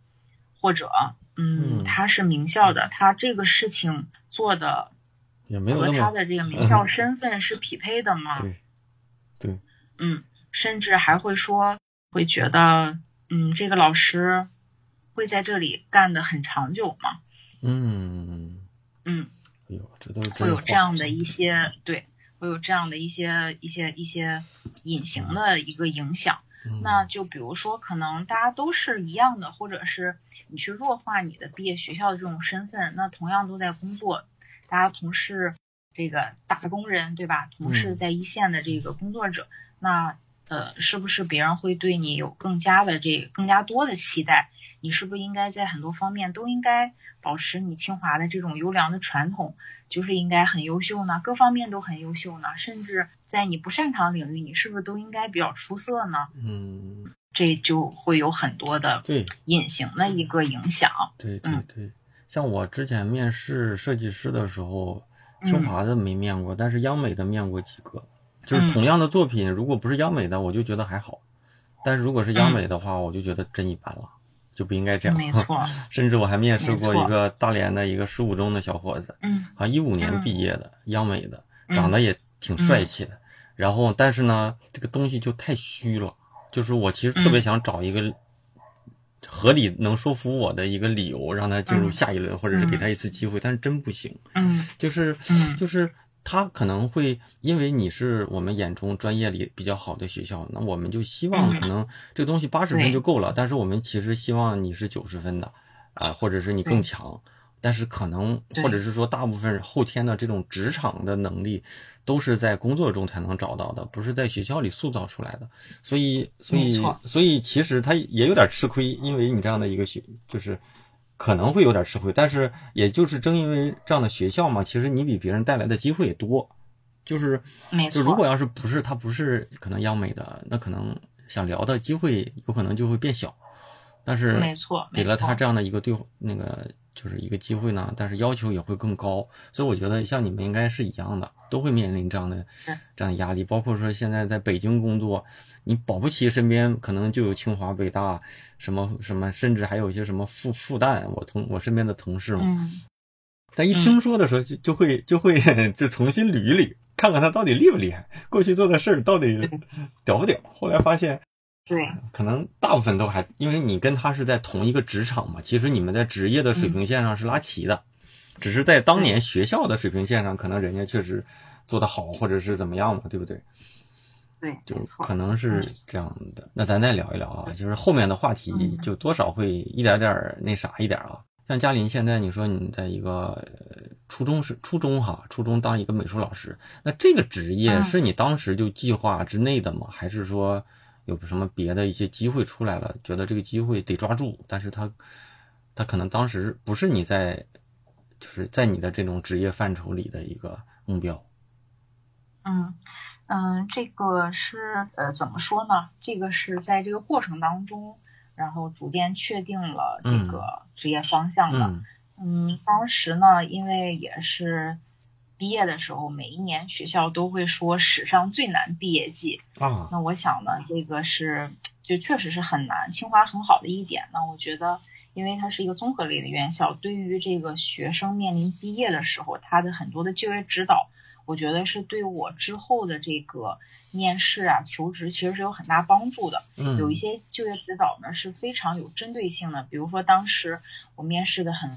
或者，嗯，他是名校的，他这个事情做的和他的这个名校身份是匹配的吗？对，对，嗯，甚至还会说。会觉得，嗯，这个老师会在这里干的很长久吗？嗯，嗯，哎呦，这都是会有这样的一些对，会有这样的一些一些一些隐形的一个影响。嗯那就比如说，可能大家都是一样的，或者是你去弱化你的毕业学校的这种身份，那同样都在工作，大家同是这个打工人，对吧？同是嗯在一线的这个工作者，那呃，是不是别人会对你有更加的这更加多的期待？你是不是应该在很多方面都应该保持你清华的这种优良的传统，就是应该很优秀呢？各方面都很优秀呢？甚至在你不擅长领域，你是不是都应该比较出色呢？嗯，这就会有很多的对隐形的一个影响。对对嗯对，像我之前面试设计师的时候，嗯清华的没面过，但是央美的面过几个。就是嗯同样的作品，如果不是央美的，我就觉得还好；但是如果是央美的话，我就觉得真一般了，就不应该这样。嗯没错，甚至我还面试过一个大连的一个十五中的小伙子，嗯好像一五年嗯毕业的，央美的，嗯长得也挺帅气的。然后，但是呢，这个东西就太虚了。就是我其实特别嗯想找一个合理能说服我的一个理由，让他进入嗯下一轮，或者是给他一次机会，但是真不行。嗯就是嗯就是他可能会因为你是我们眼中专业里比较好的学校，那我们就希望嗯。可能这个东西八十分就够了，但是我们其实希望你是九十分的，啊、或者是你更强，但是可能或者是说大部分后天的这种职场的能力。都是在工作中才能找到的，不是在学校里塑造出来的，所以，所以，所以其实他也有点吃亏，因为你这样的一个学，就是可能会有点吃亏，但是也就是正因为这样的学校嘛，其实你比别人带来的机会也多。就是，没错就如果要是不是他不是可能央美的，那可能想聊的机会有可能就会变小。但是没错给了他这样的一个对那个就是一个机会呢，但是要求也会更高。所以我觉得像你们应该是一样的，都会面临这样的这样的压力。包括说现在在北京工作，你保不齐身边可能就有清华、北大什么什么，甚至还有一些什么复复旦，我同我身边的同事嘛。嗯但一听说的时候，就就会就会就重新捋一捋，看看他到底厉不厉害，过去做的事儿到底屌不屌。后来发现，对可能大部分都还，因为你跟他是在同一个职场嘛，其实你们在职业的水平线上是拉齐的，只是在当年学校的水平线上，可能人家确实做得好，或者是怎么样嘛，对不对？对，就可能是这样的。那咱再聊一聊啊，就是后面的话题嗯就多少会一点点那啥一点啊。像嘉林现在你说你在一个呃初中是初中哈，初中当一个美术老师，那这个职业嗯是你当时就计划之内的吗？还是说有什么别的一些机会出来了，觉得这个机会得抓住，但是他他可能当时不是你在就是在你的这种职业范畴里的一个目标。嗯嗯，这个是呃怎么说呢？这个是在这个过程当中，然后逐渐确定了这嗯个职业方向的。嗯嗯，当时呢，因为也是毕业的时候，每一年学校都会说史上最难毕业季。啊，那我想呢，这个是就确实是很难。清华很好的一点呢，我觉得，因为它是一个综合类的院校，对于这个学生面临毕业的时候，它的很多的就业指导，我觉得是对我之后的这个面试啊、求职其实是有很大帮助的。嗯，有一些就业指导呢是非常有针对性的，比如说当时我面试的很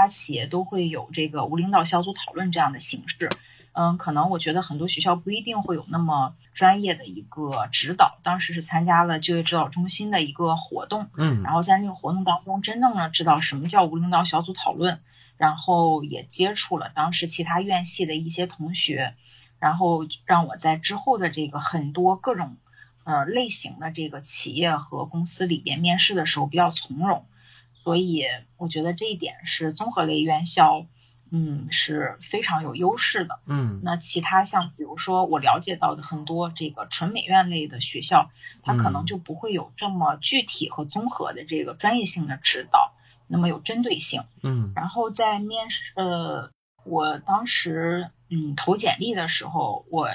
家企业都会有这个无领导小组讨论这样的形式。嗯，可能我觉得很多学校不一定会有那么专业的一个指导。当时是参加了就业指导中心的一个活动，嗯然后在那个活动当中，真正的知道什么叫无领导小组讨论，然后也接触了当时其他院系的一些同学，然后让我在之后的这个很多各种呃类型的这个企业和公司里边面试的时候比较从容，所以我觉得这一点是综合类院校，嗯是非常有优势的。嗯那其他像比如说我了解到的很多这个纯美院类的学校，它可能嗯就不会有这么具体和综合的这个专业性的指导，那么有针对性。嗯然后在面试，呃，我当时嗯投简历的时候，我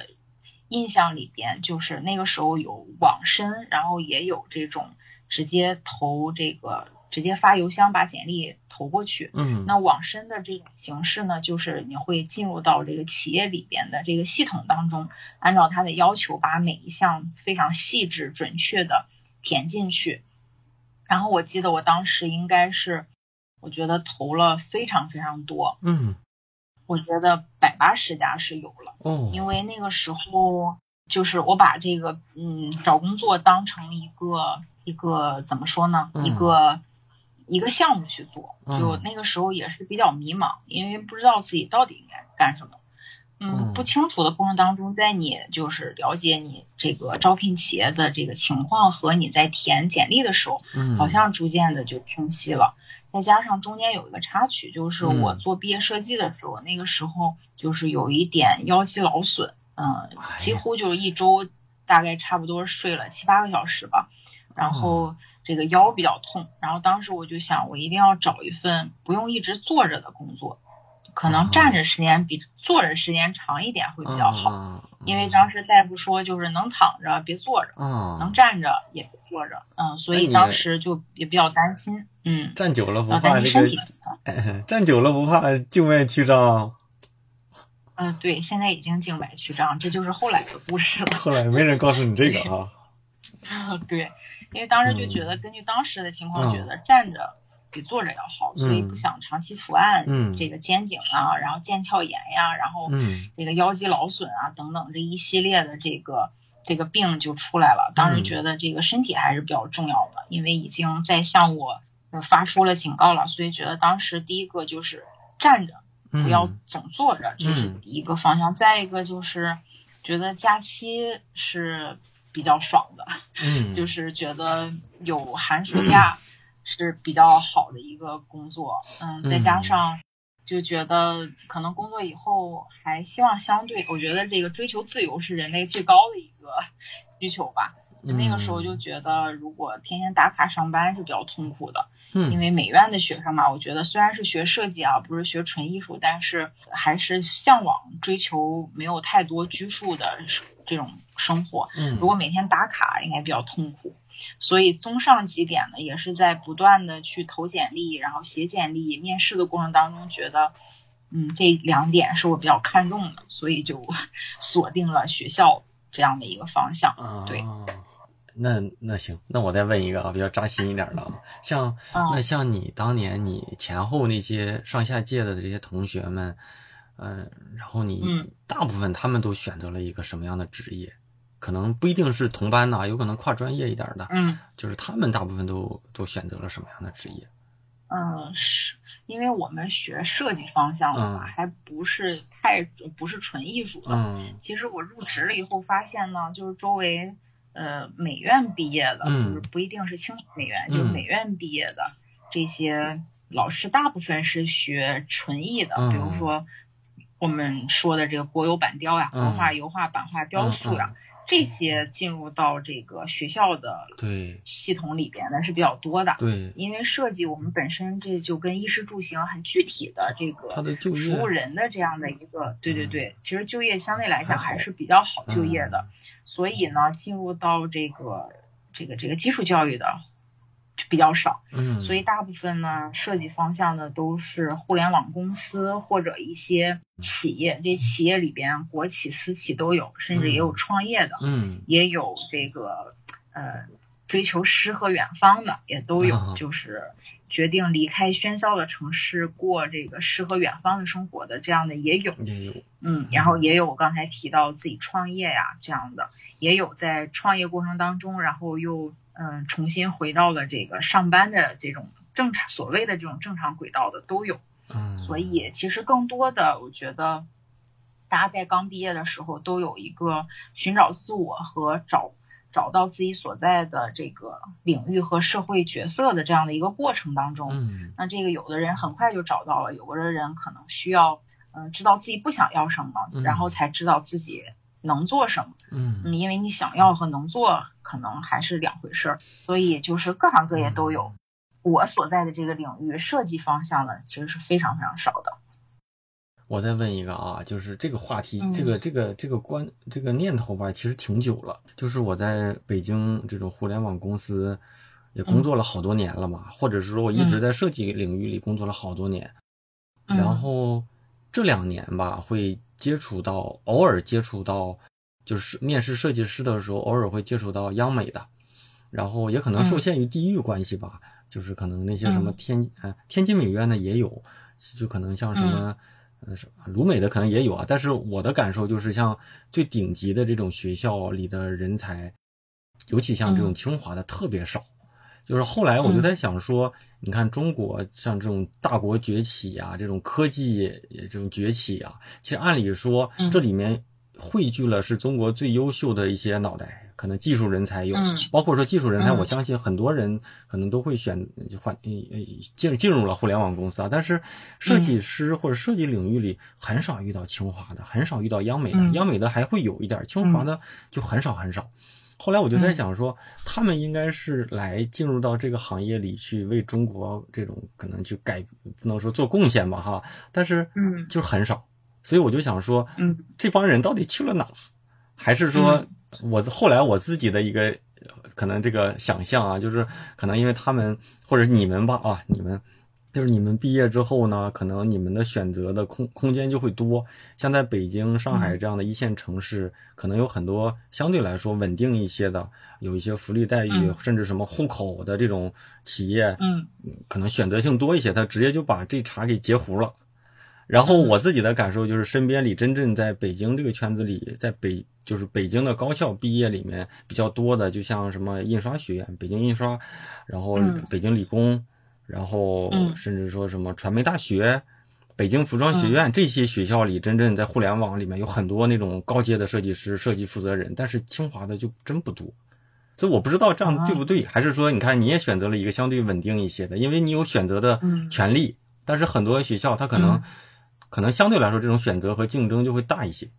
印象里边就是那个时候有网申，然后也有这种直接投这个直接发邮箱把简历投过去。嗯，那网申的这种形式呢，就是你会进入到这个企业里边的这个系统当中，按照它的要求，把每一项非常细致准确的填进去。然后我记得我当时应该是，我觉得投了非常非常多，嗯，我觉得百八十家是有了。哦，因为那个时候就是我把这个嗯找工作当成一个一个怎么说呢，嗯一个一个项目去做，嗯就那个时候也是比较迷茫，因为不知道自己到底应该干什么。嗯嗯，不清楚的过程当中，在你就是了解你这个招聘企业的这个情况和你在填简历的时候，嗯，好像逐渐的就清晰了。再加上中间有一个插曲，就是我嗯做毕业设计的时候，那个时候就是有一点腰肌劳损，嗯、几乎就是一周大概差不多睡了七八个小时吧，然哦后这个腰比较痛，然后当时我就想，我一定要找一份不用一直坐着的工作，可哦能站着时间比坐着时间长一点会比较好，因为当时大夫说就是能躺着别坐着。啊，能站着也别坐着，嗯，所以当时就也比较担心，嗯，站久了不怕这个 站久了不怕静脉曲张，嗯，对，现在已经静脉曲张，这就是后来的故事了。后来没人告诉你这个啊，对，因为当时就觉得，嗯根据当时的情况，嗯。觉得站着比坐着要好，所以不想长期伏案，嗯。这个肩颈啊，然后腱鞘炎呀，然后嗯。这个腰肌劳损啊等等这一系列的这个这个病就出来了。当时嗯。觉得这个身体还是比较重要的，因为已经在向我呃发出了警告了，所以觉得当时第一个就是站着。不要嗯总坐着，这是一个方向。再一个就是觉得假期是比较爽的，嗯，就是觉得有寒暑假是比较好的一个工作。嗯，再加嗯上就觉得可能工作以后还希望相对，我觉得这个追求自由是人类最高的一个需求吧。那个时候就觉得，如果天天打卡上班是比较痛苦的。嗯，因为美院的学生嘛，我觉得虽然是学设计啊，不是学纯艺术，但是还是向往追求没有太多拘束的这种生活。嗯，如果每天打卡，应该比较痛苦。所以综上几点呢，也是在不断的去投简历，然后写简历、面试的过程当中，觉得，嗯，这两点是我比较看重的，所以就锁定了学校这样的一个方向。啊，对，那那行，那我再问一个啊，比较扎心一点的啊，像嗯那像你当年你前后那些上下届的这些同学们，嗯，然后你嗯大部分他们都选择了一个什么样的职业？可能不一定是同班呐，有可能跨专业一点的，嗯。就是他们大部分都都选择了什么样的职业？嗯，是因为我们学设计方向的嘛，嗯还不是太不是纯艺术的。嗯其实我入职了以后发现呢，就是周围呃美院毕业的，嗯就是不一定是清美院，嗯就是美院毕业的这些老师，大部分是学纯艺的，嗯比如说我们说的这个国有板雕呀、嗯国画、油画、版画、雕塑呀。嗯这些进入到这个学校的对。系统里边的是比较多的，对，因为设计我们本身这就跟衣食住行很具体的这个服务人的这样的一个，对对嗯。对，其实就业相对来讲还是比较好就业的，嗯。所以呢，进入到这个这个这个基础教育的就比较少，嗯，所以大部分呢设计方向的都是互联网公司或者一些企业，这企业里边国企私企都有，甚至也有嗯。创业的，嗯。也有这个呃追求诗和远方的，也都有，啊就是决定离开喧嚣的城市，过这个诗和远方的生活的这样的也有，也有。嗯，然后也有我刚才提到自己创业呀这样的，也有在创业过程当中，然后又嗯重新回到了这个上班的这种正常所谓的这种正常轨道的都有。嗯，所以其实更多的，我觉得大家在刚毕业的时候都有一个寻找自我和找找到自己所在的这个领域和社会角色的这样的一个过程当中。嗯那这个有的人很快就找到了，有的人可能需要嗯、知道自己不想要什么，嗯然后才知道自己能做什么。嗯嗯，因为你想要和能做可能还是两回事儿，所以就是各行各业都有。我所在的这个领域设计方向呢，其实是非常非常少的。我再问一个啊，就是这个话题，嗯这个这个这个观这个念头吧，其实挺久了。就是我在北京这种互联网公司也工作了好多年了嘛，或者是说我一直在设计领域里工作了好多年，嗯然后这两年吧，会接触到，偶尔接触到，就是面试设计师的时候，偶尔会接触到央美的。然后也可能受限于地域关系吧，就是可能那些什么天呃天津美院的也有，就可能像什么呃什么鲁美的可能也有啊。但是我的感受就是，像最顶级的这种学校里的人才，尤其像这种清华的特别少。就是后来我就在想说，你看中国像这种大国崛起啊，这种科技这种崛起啊，其实按理说这里面汇聚了是中国最优秀的一些脑袋，可能技术人才有，包括说技术人才，我相信很多人可能都会选换进进入了互联网公司啊。但是设计师或者设计领域里很少遇到清华的，很少遇到央美的，央美的还会有一点，清华的就很少很少。后来我就在想说，他们应该是来进入到这个行业里去为中国这种可能去改，不能说做贡献吧哈，但是嗯，就很少，所以我就想说，嗯，这帮人到底去了哪？还是说我后来我自己的一个可能这个想象啊，就是可能因为他们或者你们吧啊，你们。就是你们毕业之后呢，可能你们的选择的空空间就会多。像在北京、上海这样的一线城市，可能有很多相对来说稳定一些的，有一些福利待遇，甚至什么户口的这种企业，嗯，可能选择性多一些，他直接就把这茬给截胡了。然后我自己的感受就是，身边里真正在北京这个圈子里，在北就是北京的高校毕业里面比较多的，就像什么印刷学院、北京印刷，然后北京理工。然后，甚至说什么传媒大学、北京服装学院这些学校里，真正在互联网里面有很多那种高阶的设计师、设计负责人，但是清华的就真不多。所以我不知道这样对不对，还是说你看你也选择了一个相对稳定一些的，因为你有选择的权利。但是很多学校它可能可能相对来说这种选择和竞争就会大一些，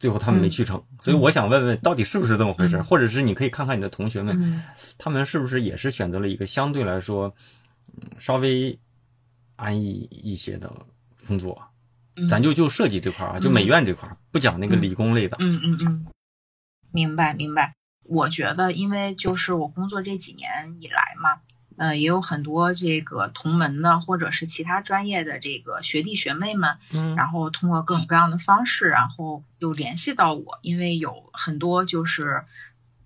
最后他们没去成。所以我想问问，到底是不是这么回事？或者是你可以看看你的同学们，他们是不是也是选择了一个相对来说。稍微安逸一些的工作，咱就就设计这块儿啊，就美院这块儿，不讲那个理工类的。嗯嗯嗯，明白明白。我觉得，因为就是我工作这几年以来嘛，呃，也有很多这个同门的或者是其他专业的这个学弟学妹们，嗯，然后通过各种各样的方式，然后又联系到我，因为有很多就是。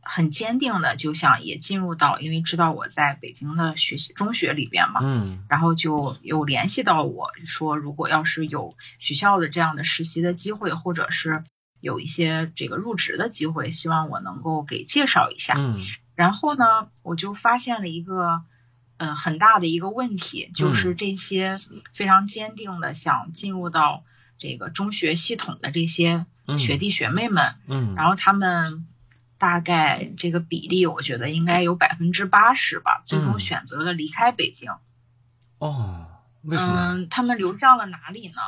很坚定的就想也进入到，因为知道我在北京的学习中学里边嘛，嗯，然后就有联系到我说，如果要是有学校的这样的实习的机会，或者是有一些这个入职的机会，希望我能够给介绍一下。嗯，然后呢，我就发现了一个，嗯，很大的一个问题，就是这些非常坚定的想进入到这个中学系统的这些学弟学妹们，嗯，然后他们。大概这个比例，我觉得应该有百分之八十吧，最终选择了离开北京。哦，为什么？嗯，他们流向了哪里呢？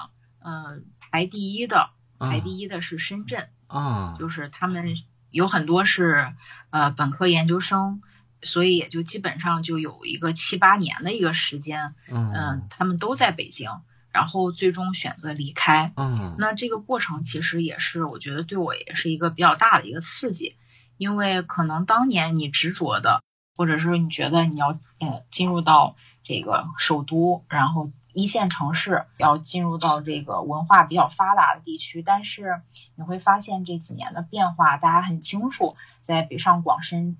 嗯，排第一的，排第一的是深圳。啊，就是他们有很多是呃本科研究生，所以也就基本上就有一个七八年的一个时间。嗯，他们都在北京，然后最终选择离开。嗯，那这个过程其实也是，我觉得对我也是一个比较大的一个刺激。因为可能当年你执着的，或者是你觉得你要呃进入到这个首都，然后一线城市，要进入到这个文化比较发达的地区，但是你会发现这几年的变化，大家很清楚，在北上广深、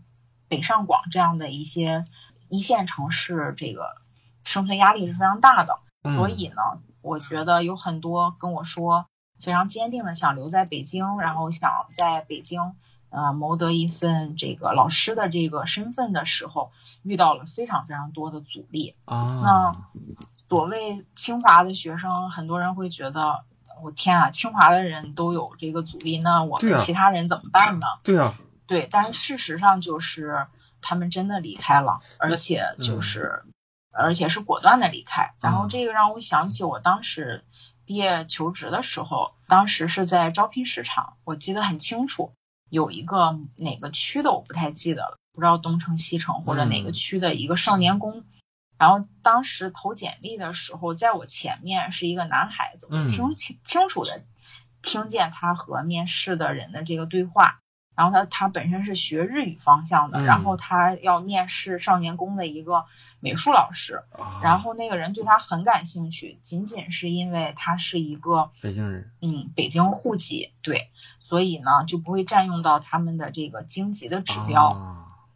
北上广这样的一些一线城市，这个生存压力是非常大的。所以呢，我觉得有很多跟我说非常坚定的想留在北京，然后想在北京。呃，谋得一份这个老师的这个身份的时候，遇到了非常非常多的阻力啊。那所谓清华的学生，很多人会觉得，我天啊，清华的人都有这个阻力，那我们其他人怎么办呢？对啊，对。但是事实上就是，他们真的离开了，而且就是，而且是果断的离开。然后这个让我想起我当时毕业求职的时候，当时是在招聘市场，我记得很清楚。有一个哪个区的我不太记得了，不知道东城西城或者哪个区的一个少年宫，然后当时投简历的时候，在我前面是一个男孩子，我清清清楚的听见他和面试的人的这个对话。然后他他本身是学日语方向的，然后他要面试少年宫的一个美术老师，然后那个人对他很感兴趣，仅仅是因为他是一个北京人，嗯，北京户籍，对，所以呢就不会占用到他们的这个京籍的指标。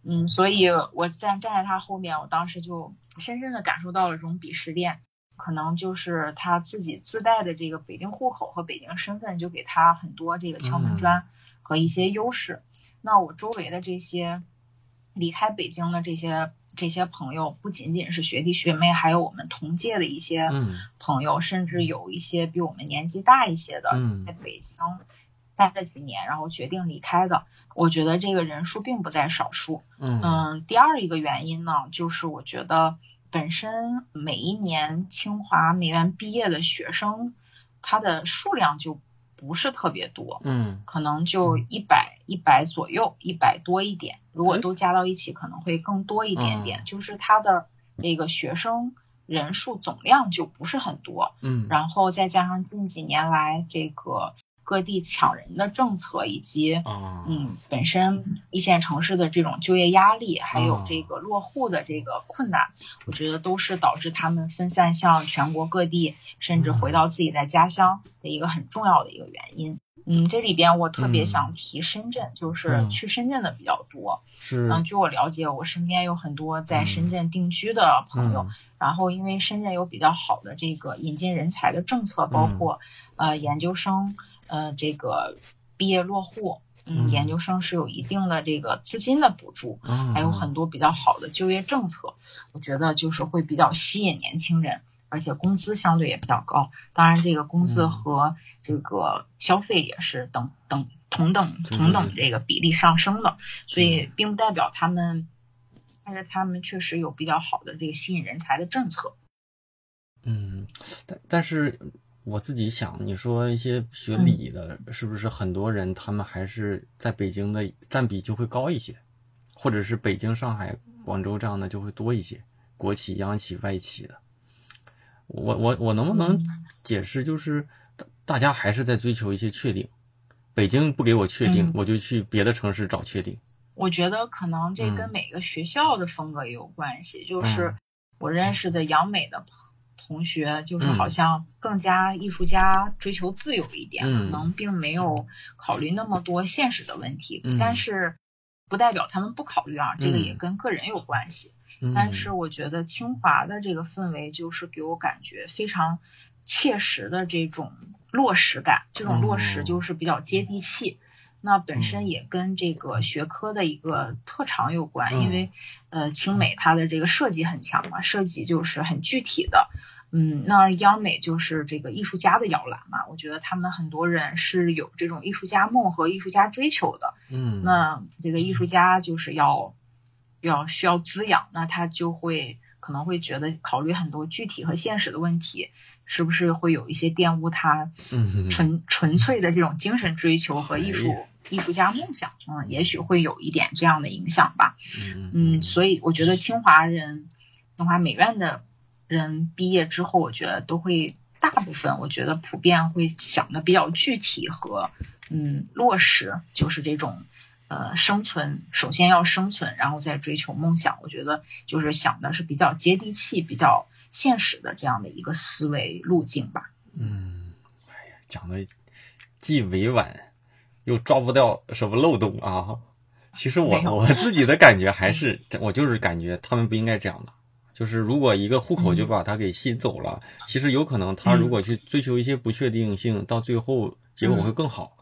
嗯，所以我站站在他后面，我当时就深深的感受到了这种鄙视链，可能就是他自己自带的这个北京户口和北京身份，就给他很多这个敲门砖和一些优势。那我周围的这些离开北京的这些这些朋友，不仅仅是学弟学妹，还有我们同届的一些朋友，甚至有一些比我们年纪大一些的，在北京待了几年，然后决定离开的。我觉得这个人数并不在少数。嗯，第二一个原因呢，就是我觉得本身每一年清华美院毕业的学生，他的数量就不是特别多。嗯，可能就一百一百左右，一百多一点。如果都加到一起，可能会更多一点点。就是他的那个学生人数总量就不是很多。嗯，然后再加上近几年来这个。各地抢人的政策，以及嗯，本身一线城市的这种就业压力，还有这个落户的这个困难，我觉得都是导致他们分散向全国各地，甚至回到自己的家乡的一个很重要的一个原因。嗯，这里边我特别想提深圳，就是去深圳的比较多。是，嗯，据我了解，我身边有很多在深圳定居的朋友，然后因为深圳有比较好的这个引进人才的政策，包括呃研究生。呃，这个毕业落户，嗯，研究生是有一定的这个资金的补助，还有很多比较好的就业政策，我觉得就是会比较吸引年轻人，而且工资相对也比较高。当然，这个工资和这个消费也是等等同等同等这个比例上升的，所以并不代表他们，但是他们确实有比较好的这个吸引人才的政策。嗯，但但是。我自己想，你说一些学理的，是不是很多人他们还是在北京的占比就会高一些，或者是北京、上海、广州这样的就会多一些，国企、央企、外企的。我我我能不能解释，就是大家还是在追求一些确定，北京不给我确定，我就去别的城市找确定。我觉得可能这跟每个学校的风格也有关系，就是我认识的央美的朋。同学就是好像更加艺术家追求自由一点，可能并没有考虑那么多现实的问题。但是不代表他们不考虑啊，这个也跟个人有关系。但是我觉得清华的这个氛围就是给我感觉非常切实的这种落实感，这种落实就是比较接地气。那本身也跟这个学科的一个特长有关，因为呃清美它的这个设计很强嘛，设计就是很具体的。嗯，那央美就是这个艺术家的摇篮嘛，我觉得他们很多人是有这种艺术家梦和艺术家追求的。嗯，那这个艺术家就是要要需要滋养，那他就会可能会觉得考虑很多具体和现实的问题，是不是会有一些玷污他纯纯粹的这种精神追求和艺术艺术家梦想？嗯，也许会有一点这样的影响吧。嗯，所以我觉得清华人，清华美院的。人毕业之后，我觉得都会大部分，我觉得普遍会想的比较具体和嗯落实，就是这种呃生存，首先要生存，然后再追求梦想。我觉得就是想的是比较接地气、比较现实的这样的一个思维路径吧。嗯，哎呀，讲的既委婉又抓不掉什么漏洞啊。其实我我自己的感觉还是，我就是感觉他们不应该这样的。就是如果一个户口就把他给吸走了，其实有可能他如果去追求一些不确定性，到最后结果会更好。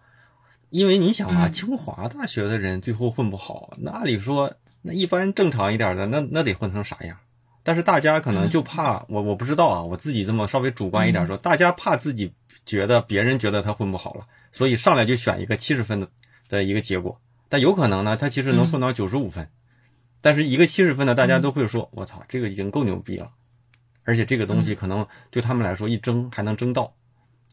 因为你想啊，清华大学的人最后混不好，那按理说那一般正常一点的，那那得混成啥样？但是大家可能就怕我，我不知道啊，我自己这么稍微主观一点说，大家怕自己觉得别人觉得他混不好了，所以上来就选一个七十分的的一个结果。但有可能呢，他其实能混到九十五分。但是一个七十分的，大家都会说：“我操，这个已经够牛逼了。”而且这个东西可能对他们来说一争还能争到。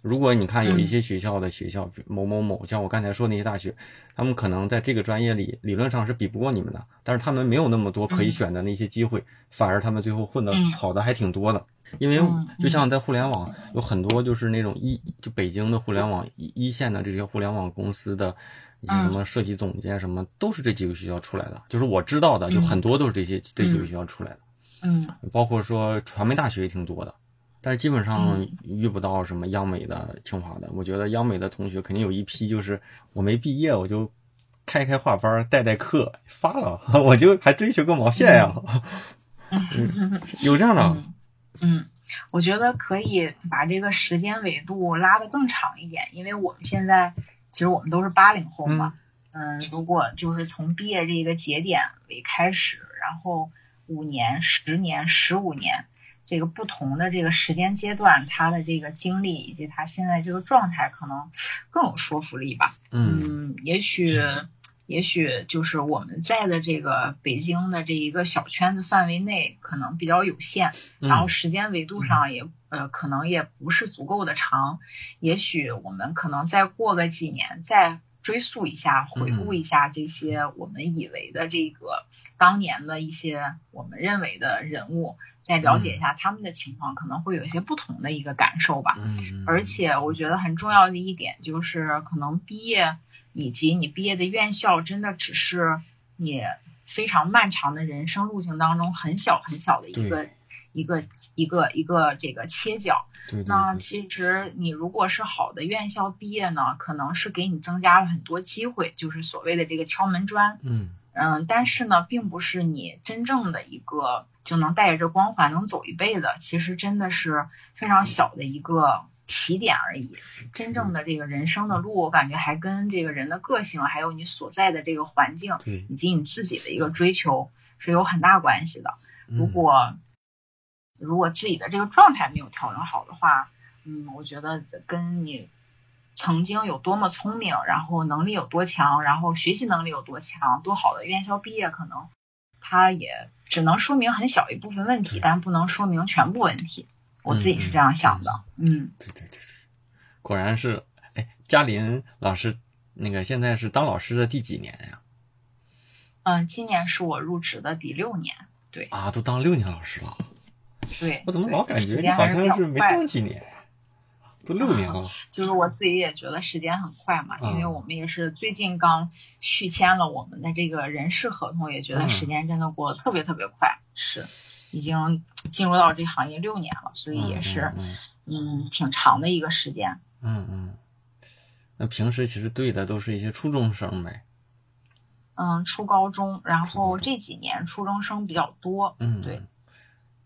如果你看有一些学校的学校某某某，像我刚才说那些大学，他们可能在这个专业里理论上是比不过你们的，但是他们没有那么多可以选的那些机会，反而他们最后混的好的还挺多的。因为就像在互联网有很多就是那种一就北京的互联网一一线的这些互联网公司的。什么设计总监什么都是这几个学校出来的，就是我知道的，就很多都是这些这几个学校出来的。嗯，包括说传媒大学也挺多的，但是基本上遇不到什么央美的、清华的。我觉得央美的同学肯定有一批，就是我没毕业我就开开画班，带带课，发了，我就还追求个毛线呀！嗯 有这样的，嗯嗯，我觉得可以把这个时间维度拉得更长一点，因为我们现在其实我们都是八零后嘛，嗯，如果就是从毕业这个节点为开始，然后五年、十年、十五年。这个不同的这个时间阶段，他的这个经历以及他现在这个状态，可能更有说服力吧。嗯，也许，也许就是我们在的这个北京的这一个小圈子范围内，可能比较有限，然后时间维度上也呃，可能也不是足够的长。也许我们可能再过个几年，再追溯一下，回顾一下这些我们以为的这个当年的一些我们认为的人物。再了解一下他们的情况，可能会有一些不同的一个感受吧。嗯，而且我觉得很重要的一点就是，可能毕业以及你毕业的院校，真的只是你非常漫长的人生路径当中很小很小的一个一个一个一个这个切角。那其实你如果是好的院校毕业呢，可能是给你增加了很多机会，就是所谓的这个敲门砖。嗯嗯，但是呢，并不是你真正的一个。就能带着光环能走一辈子，其实真的是非常小的一个起点而已。真正的这个人生的路，我感觉还跟这个人的个性，还有你所在的这个环境，以及你自己的一个追求是有很大关系的。如果如果自己的这个状态没有调整好的话，嗯，我觉得跟你曾经有多么聪明，然后能力有多强，然后学习能力有多强，多好的院校毕业，可能他也。只能说明很小一部分问题，但不能说明全部问题。我自己是这样想的。嗯，对对对对，果然是。哎，嘉林老师，那个现在是当老师的第几年呀？嗯，今年是我入职的第六年。对啊，都当六年老师了。对，我怎么老感觉你好像是没当几年？都六年了，就是我自己也觉得时间很快嘛，因为我们也是最近刚续签了我们的这个人事合同，也觉得时间真的过得特别特别快。是，已经进入到这行业六年了，所以也是嗯挺长的一个时间。嗯嗯，那平时其实对的都是一些初中生呗。嗯，初高中，然后这几年初中生比较多。嗯，对。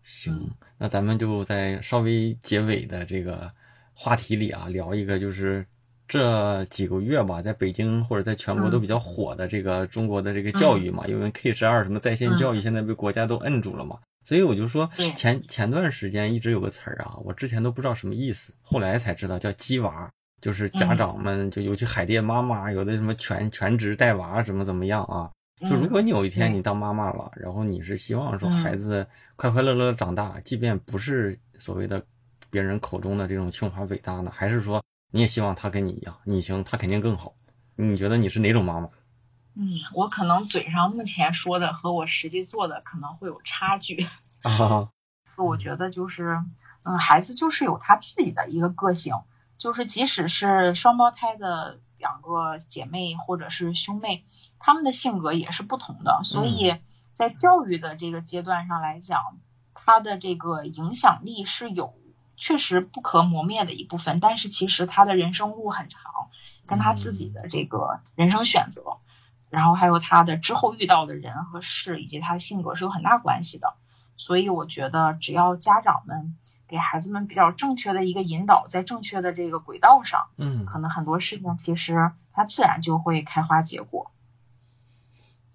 行，那咱们就在稍微结尾的这个。话题里啊，聊一个就是这几个月吧，在北京或者在全国都比较火的这个中国的这个教育嘛，因为 K 十二什么在线教育现在被国家都摁住了嘛，所以我就说前前段时间一直有个词儿啊，我之前都不知道什么意思，后来才知道叫“鸡娃”，就是家长们就尤其海淀妈妈有的什么全全职带娃怎么怎么样啊，就如果你有一天你当妈妈了，然后你是希望说孩子快快乐乐的长大，即便不是所谓的。别人口中的这种清华北大呢，还是说你也希望他跟你一样，你行他肯定更好？你觉得你是哪种妈妈？嗯，我可能嘴上目前说的和我实际做的可能会有差距啊。我觉得就是，嗯，孩子就是有他自己的一个个性，就是即使是双胞胎的两个姐妹或者是兄妹，他们的性格也是不同的，所以在教育的这个阶段上来讲，他的这个影响力是有。确实不可磨灭的一部分，但是其实他的人生路很长，跟他自己的这个人生选择，然后还有他的之后遇到的人和事，以及他的性格是有很大关系的。所以我觉得，只要家长们给孩子们比较正确的一个引导，在正确的这个轨道上，嗯，可能很多事情其实它自然就会开花结果。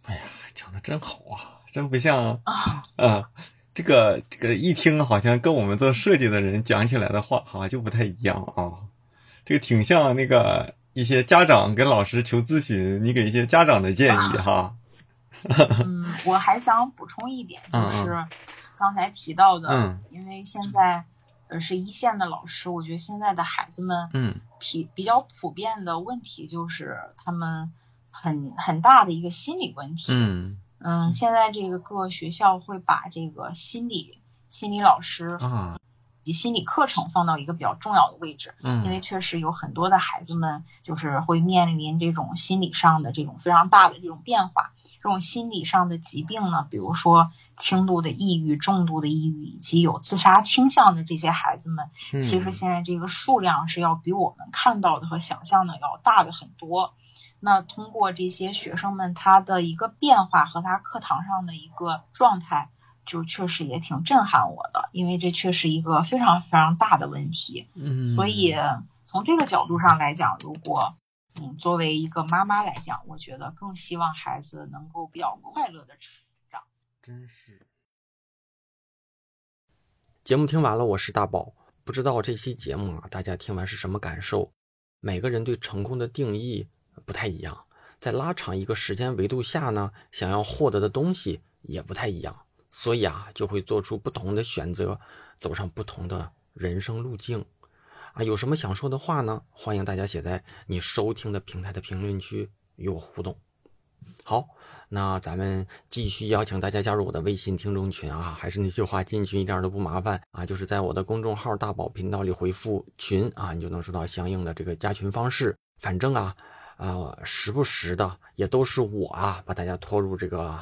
哎呀，讲的真好啊，真不像啊，嗯。这个这个一听好像跟我们做设计的人讲起来的话，好像就不太一样啊。这个挺像那个一些家长跟老师求咨询，你给一些家长的建议哈。嗯，我还想补充一点，就是刚才提到的，因为现在呃是一线的老师，我觉得现在的孩子们，嗯，比比较普遍的问题就是他们很很大的一个心理问题，嗯。嗯，现在这个各学校会把这个心理心理老师以及心理课程放到一个比较重要的位置。嗯，因为确实有很多的孩子们就是会面临这种心理上的这种非常大的这种变化。这种心理上的疾病呢，比如说轻度的抑郁、重度的抑郁以及有自杀倾向的这些孩子们，其实现在这个数量是要比我们看到的和想象的要大的很多。那通过这些学生们他的一个变化和他课堂上的一个状态，就确实也挺震撼我的，因为这确实一个非常非常大的问题。嗯，所以从这个角度上来讲，如果嗯作为一个妈妈来讲，我觉得更希望孩子能够比较快乐的成长。真是。节目听完了，我是大宝。不知道这期节目啊，大家听完是什么感受？每个人对成功的定义不太一样，在拉长一个时间维度下呢，想要获得的东西也不太一样，所以啊，就会做出不同的选择，走上不同的人生路径。啊，有什么想说的话呢？欢迎大家写在你收听的平台的评论区与我互动。好。那咱们继续邀请大家加入我的微信听众群啊，还是那句话，进群一点都不麻烦啊，就是在我的公众号大宝频道里回复“群”啊，你就能收到相应的这个加群方式。反正啊，呃，时不时的也都是我啊，把大家拖入这个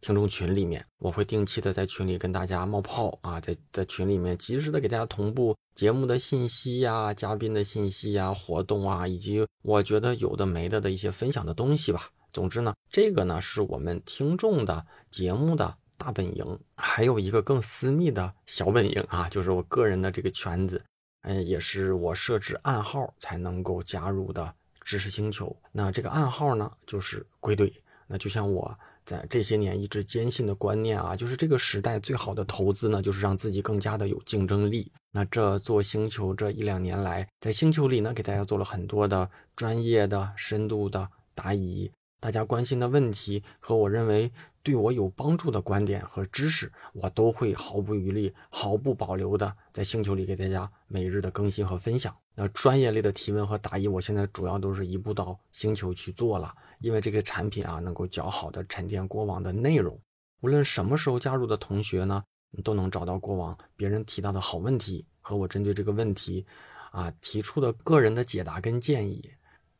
听众群里面，我会定期的在群里跟大家冒泡啊，在在群里面及时的给大家同步节目的信息呀、嘉宾的信息呀、活动啊，以及我觉得有的没的的一些分享的东西吧。总之呢，这个呢是我们听众的节目的大本营，还有一个更私密的小本营啊，就是我个人的这个圈子，嗯，也是我设置暗号才能够加入的知识星球。那这个暗号呢，就是归队。那就像我在这些年一直坚信的观念啊，就是这个时代最好的投资呢，就是让自己更加的有竞争力。那这做星球这一两年来，在星球里呢，给大家做了很多的专业的、深度的答疑。大家关心的问题和我认为对我有帮助的观点和知识，我都会毫不余力、毫不保留的在星球里给大家每日的更新和分享。那专业类的提问和答疑，我现在主要都是移步到星球去做了，因为这个产品啊，能够较好的沉淀过往的内容。无论什么时候加入的同学呢，都能找到过往别人提到的好问题和我针对这个问题啊提出的个人的解答跟建议。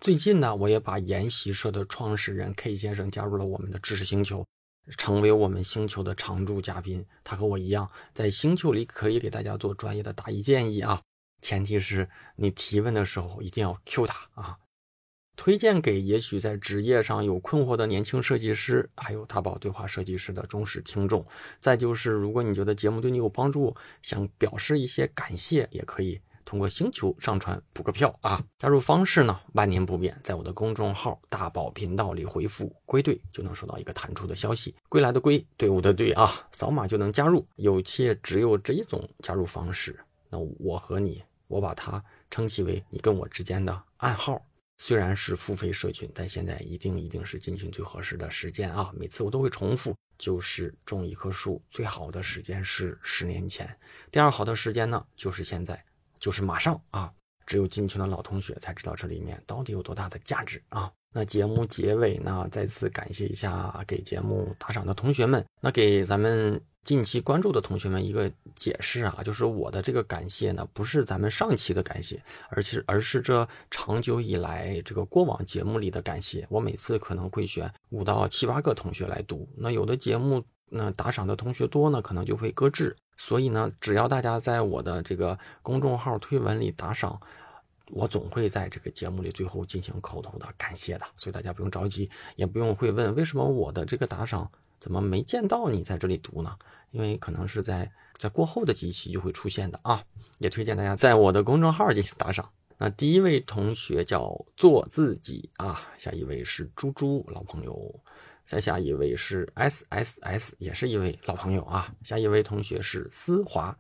最近呢，我也把研习社的创始人 K 先生加入了我们的知识星球，成为我们星球的常驻嘉宾。他和我一样，在星球里可以给大家做专业的答疑建议啊，前提是你提问的时候一定要 Q 他啊。推荐给也许在职业上有困惑的年轻设计师，还有大宝对话设计师的忠实听众。再就是，如果你觉得节目对你有帮助，想表示一些感谢，也可以。通过星球上传补个票啊！加入方式呢，万年不变，在我的公众号大宝频道里回复“归队”，就能收到一个弹出的消息。归来的归，队伍的队啊，扫码就能加入。有且只有这一种加入方式，那我和你，我把它称其为你跟我之间的暗号。虽然是付费社群，但现在一定一定是进群最合适的时间啊！每次我都会重复，就是种一棵树最好的时间是十年前，第二好的时间呢就是现在。就是马上啊！只有进群的老同学才知道这里面到底有多大的价值啊！那节目结尾呢，再次感谢一下给节目打赏的同学们。那给咱们近期关注的同学们一个解释啊，就是我的这个感谢呢，不是咱们上期的感谢，而是而是这长久以来这个过往节目里的感谢。我每次可能会选五到七八个同学来读。那有的节目那打赏的同学多呢，可能就会搁置。所以呢，只要大家在我的这个公众号推文里打赏，我总会在这个节目里最后进行口头的感谢的。所以大家不用着急，也不用会问为什么我的这个打赏怎么没见到你在这里读呢？因为可能是在在过后的几期就会出现的啊。也推荐大家在我的公众号进行打赏。那第一位同学叫做自己啊，下一位是猪猪老朋友。再下一位是 S S S，也是一位老朋友啊。下一位同学是思华，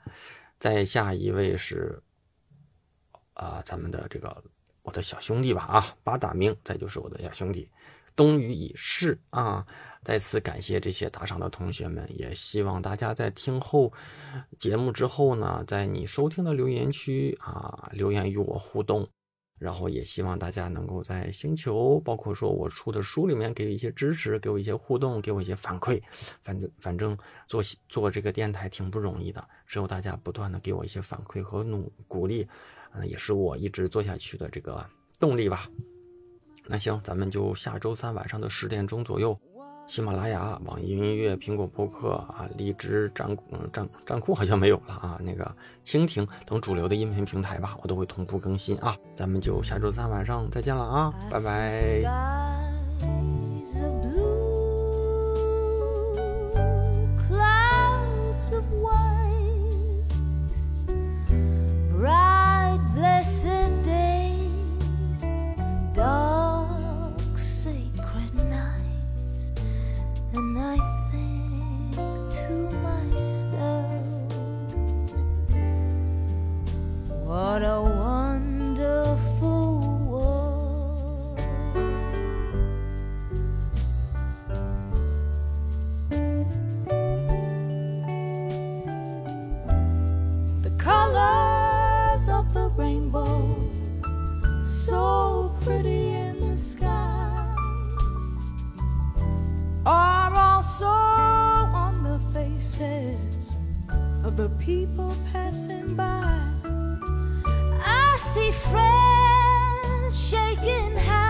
再下一位是啊，咱们的这个我的小兄弟吧啊，八大明，再就是我的小兄弟冬雨已逝啊。再次感谢这些打赏的同学们，也希望大家在听后节目之后呢，在你收听的留言区啊留言与我互动。然后也希望大家能够在星球，包括说我出的书里面给予一些支持，给我一些互动，给我一些反馈。反正反正做做这个电台挺不容易的，只有大家不断的给我一些反馈和努鼓励，嗯，也是我一直做下去的这个动力吧。那行，咱们就下周三晚上的十点钟左右。喜马拉雅、网易云音乐、苹果播客啊、荔枝、站站站酷好像没有了啊，那个蜻蜓等主流的音频平台吧，我都会同步更新啊。咱们就下周三晚上再见了啊，拜拜。Bright blessed days. What a wonderful world. the colors of the rainbow, so pretty in the sky, are also on the faces of the people passing by. See friends shaking hands,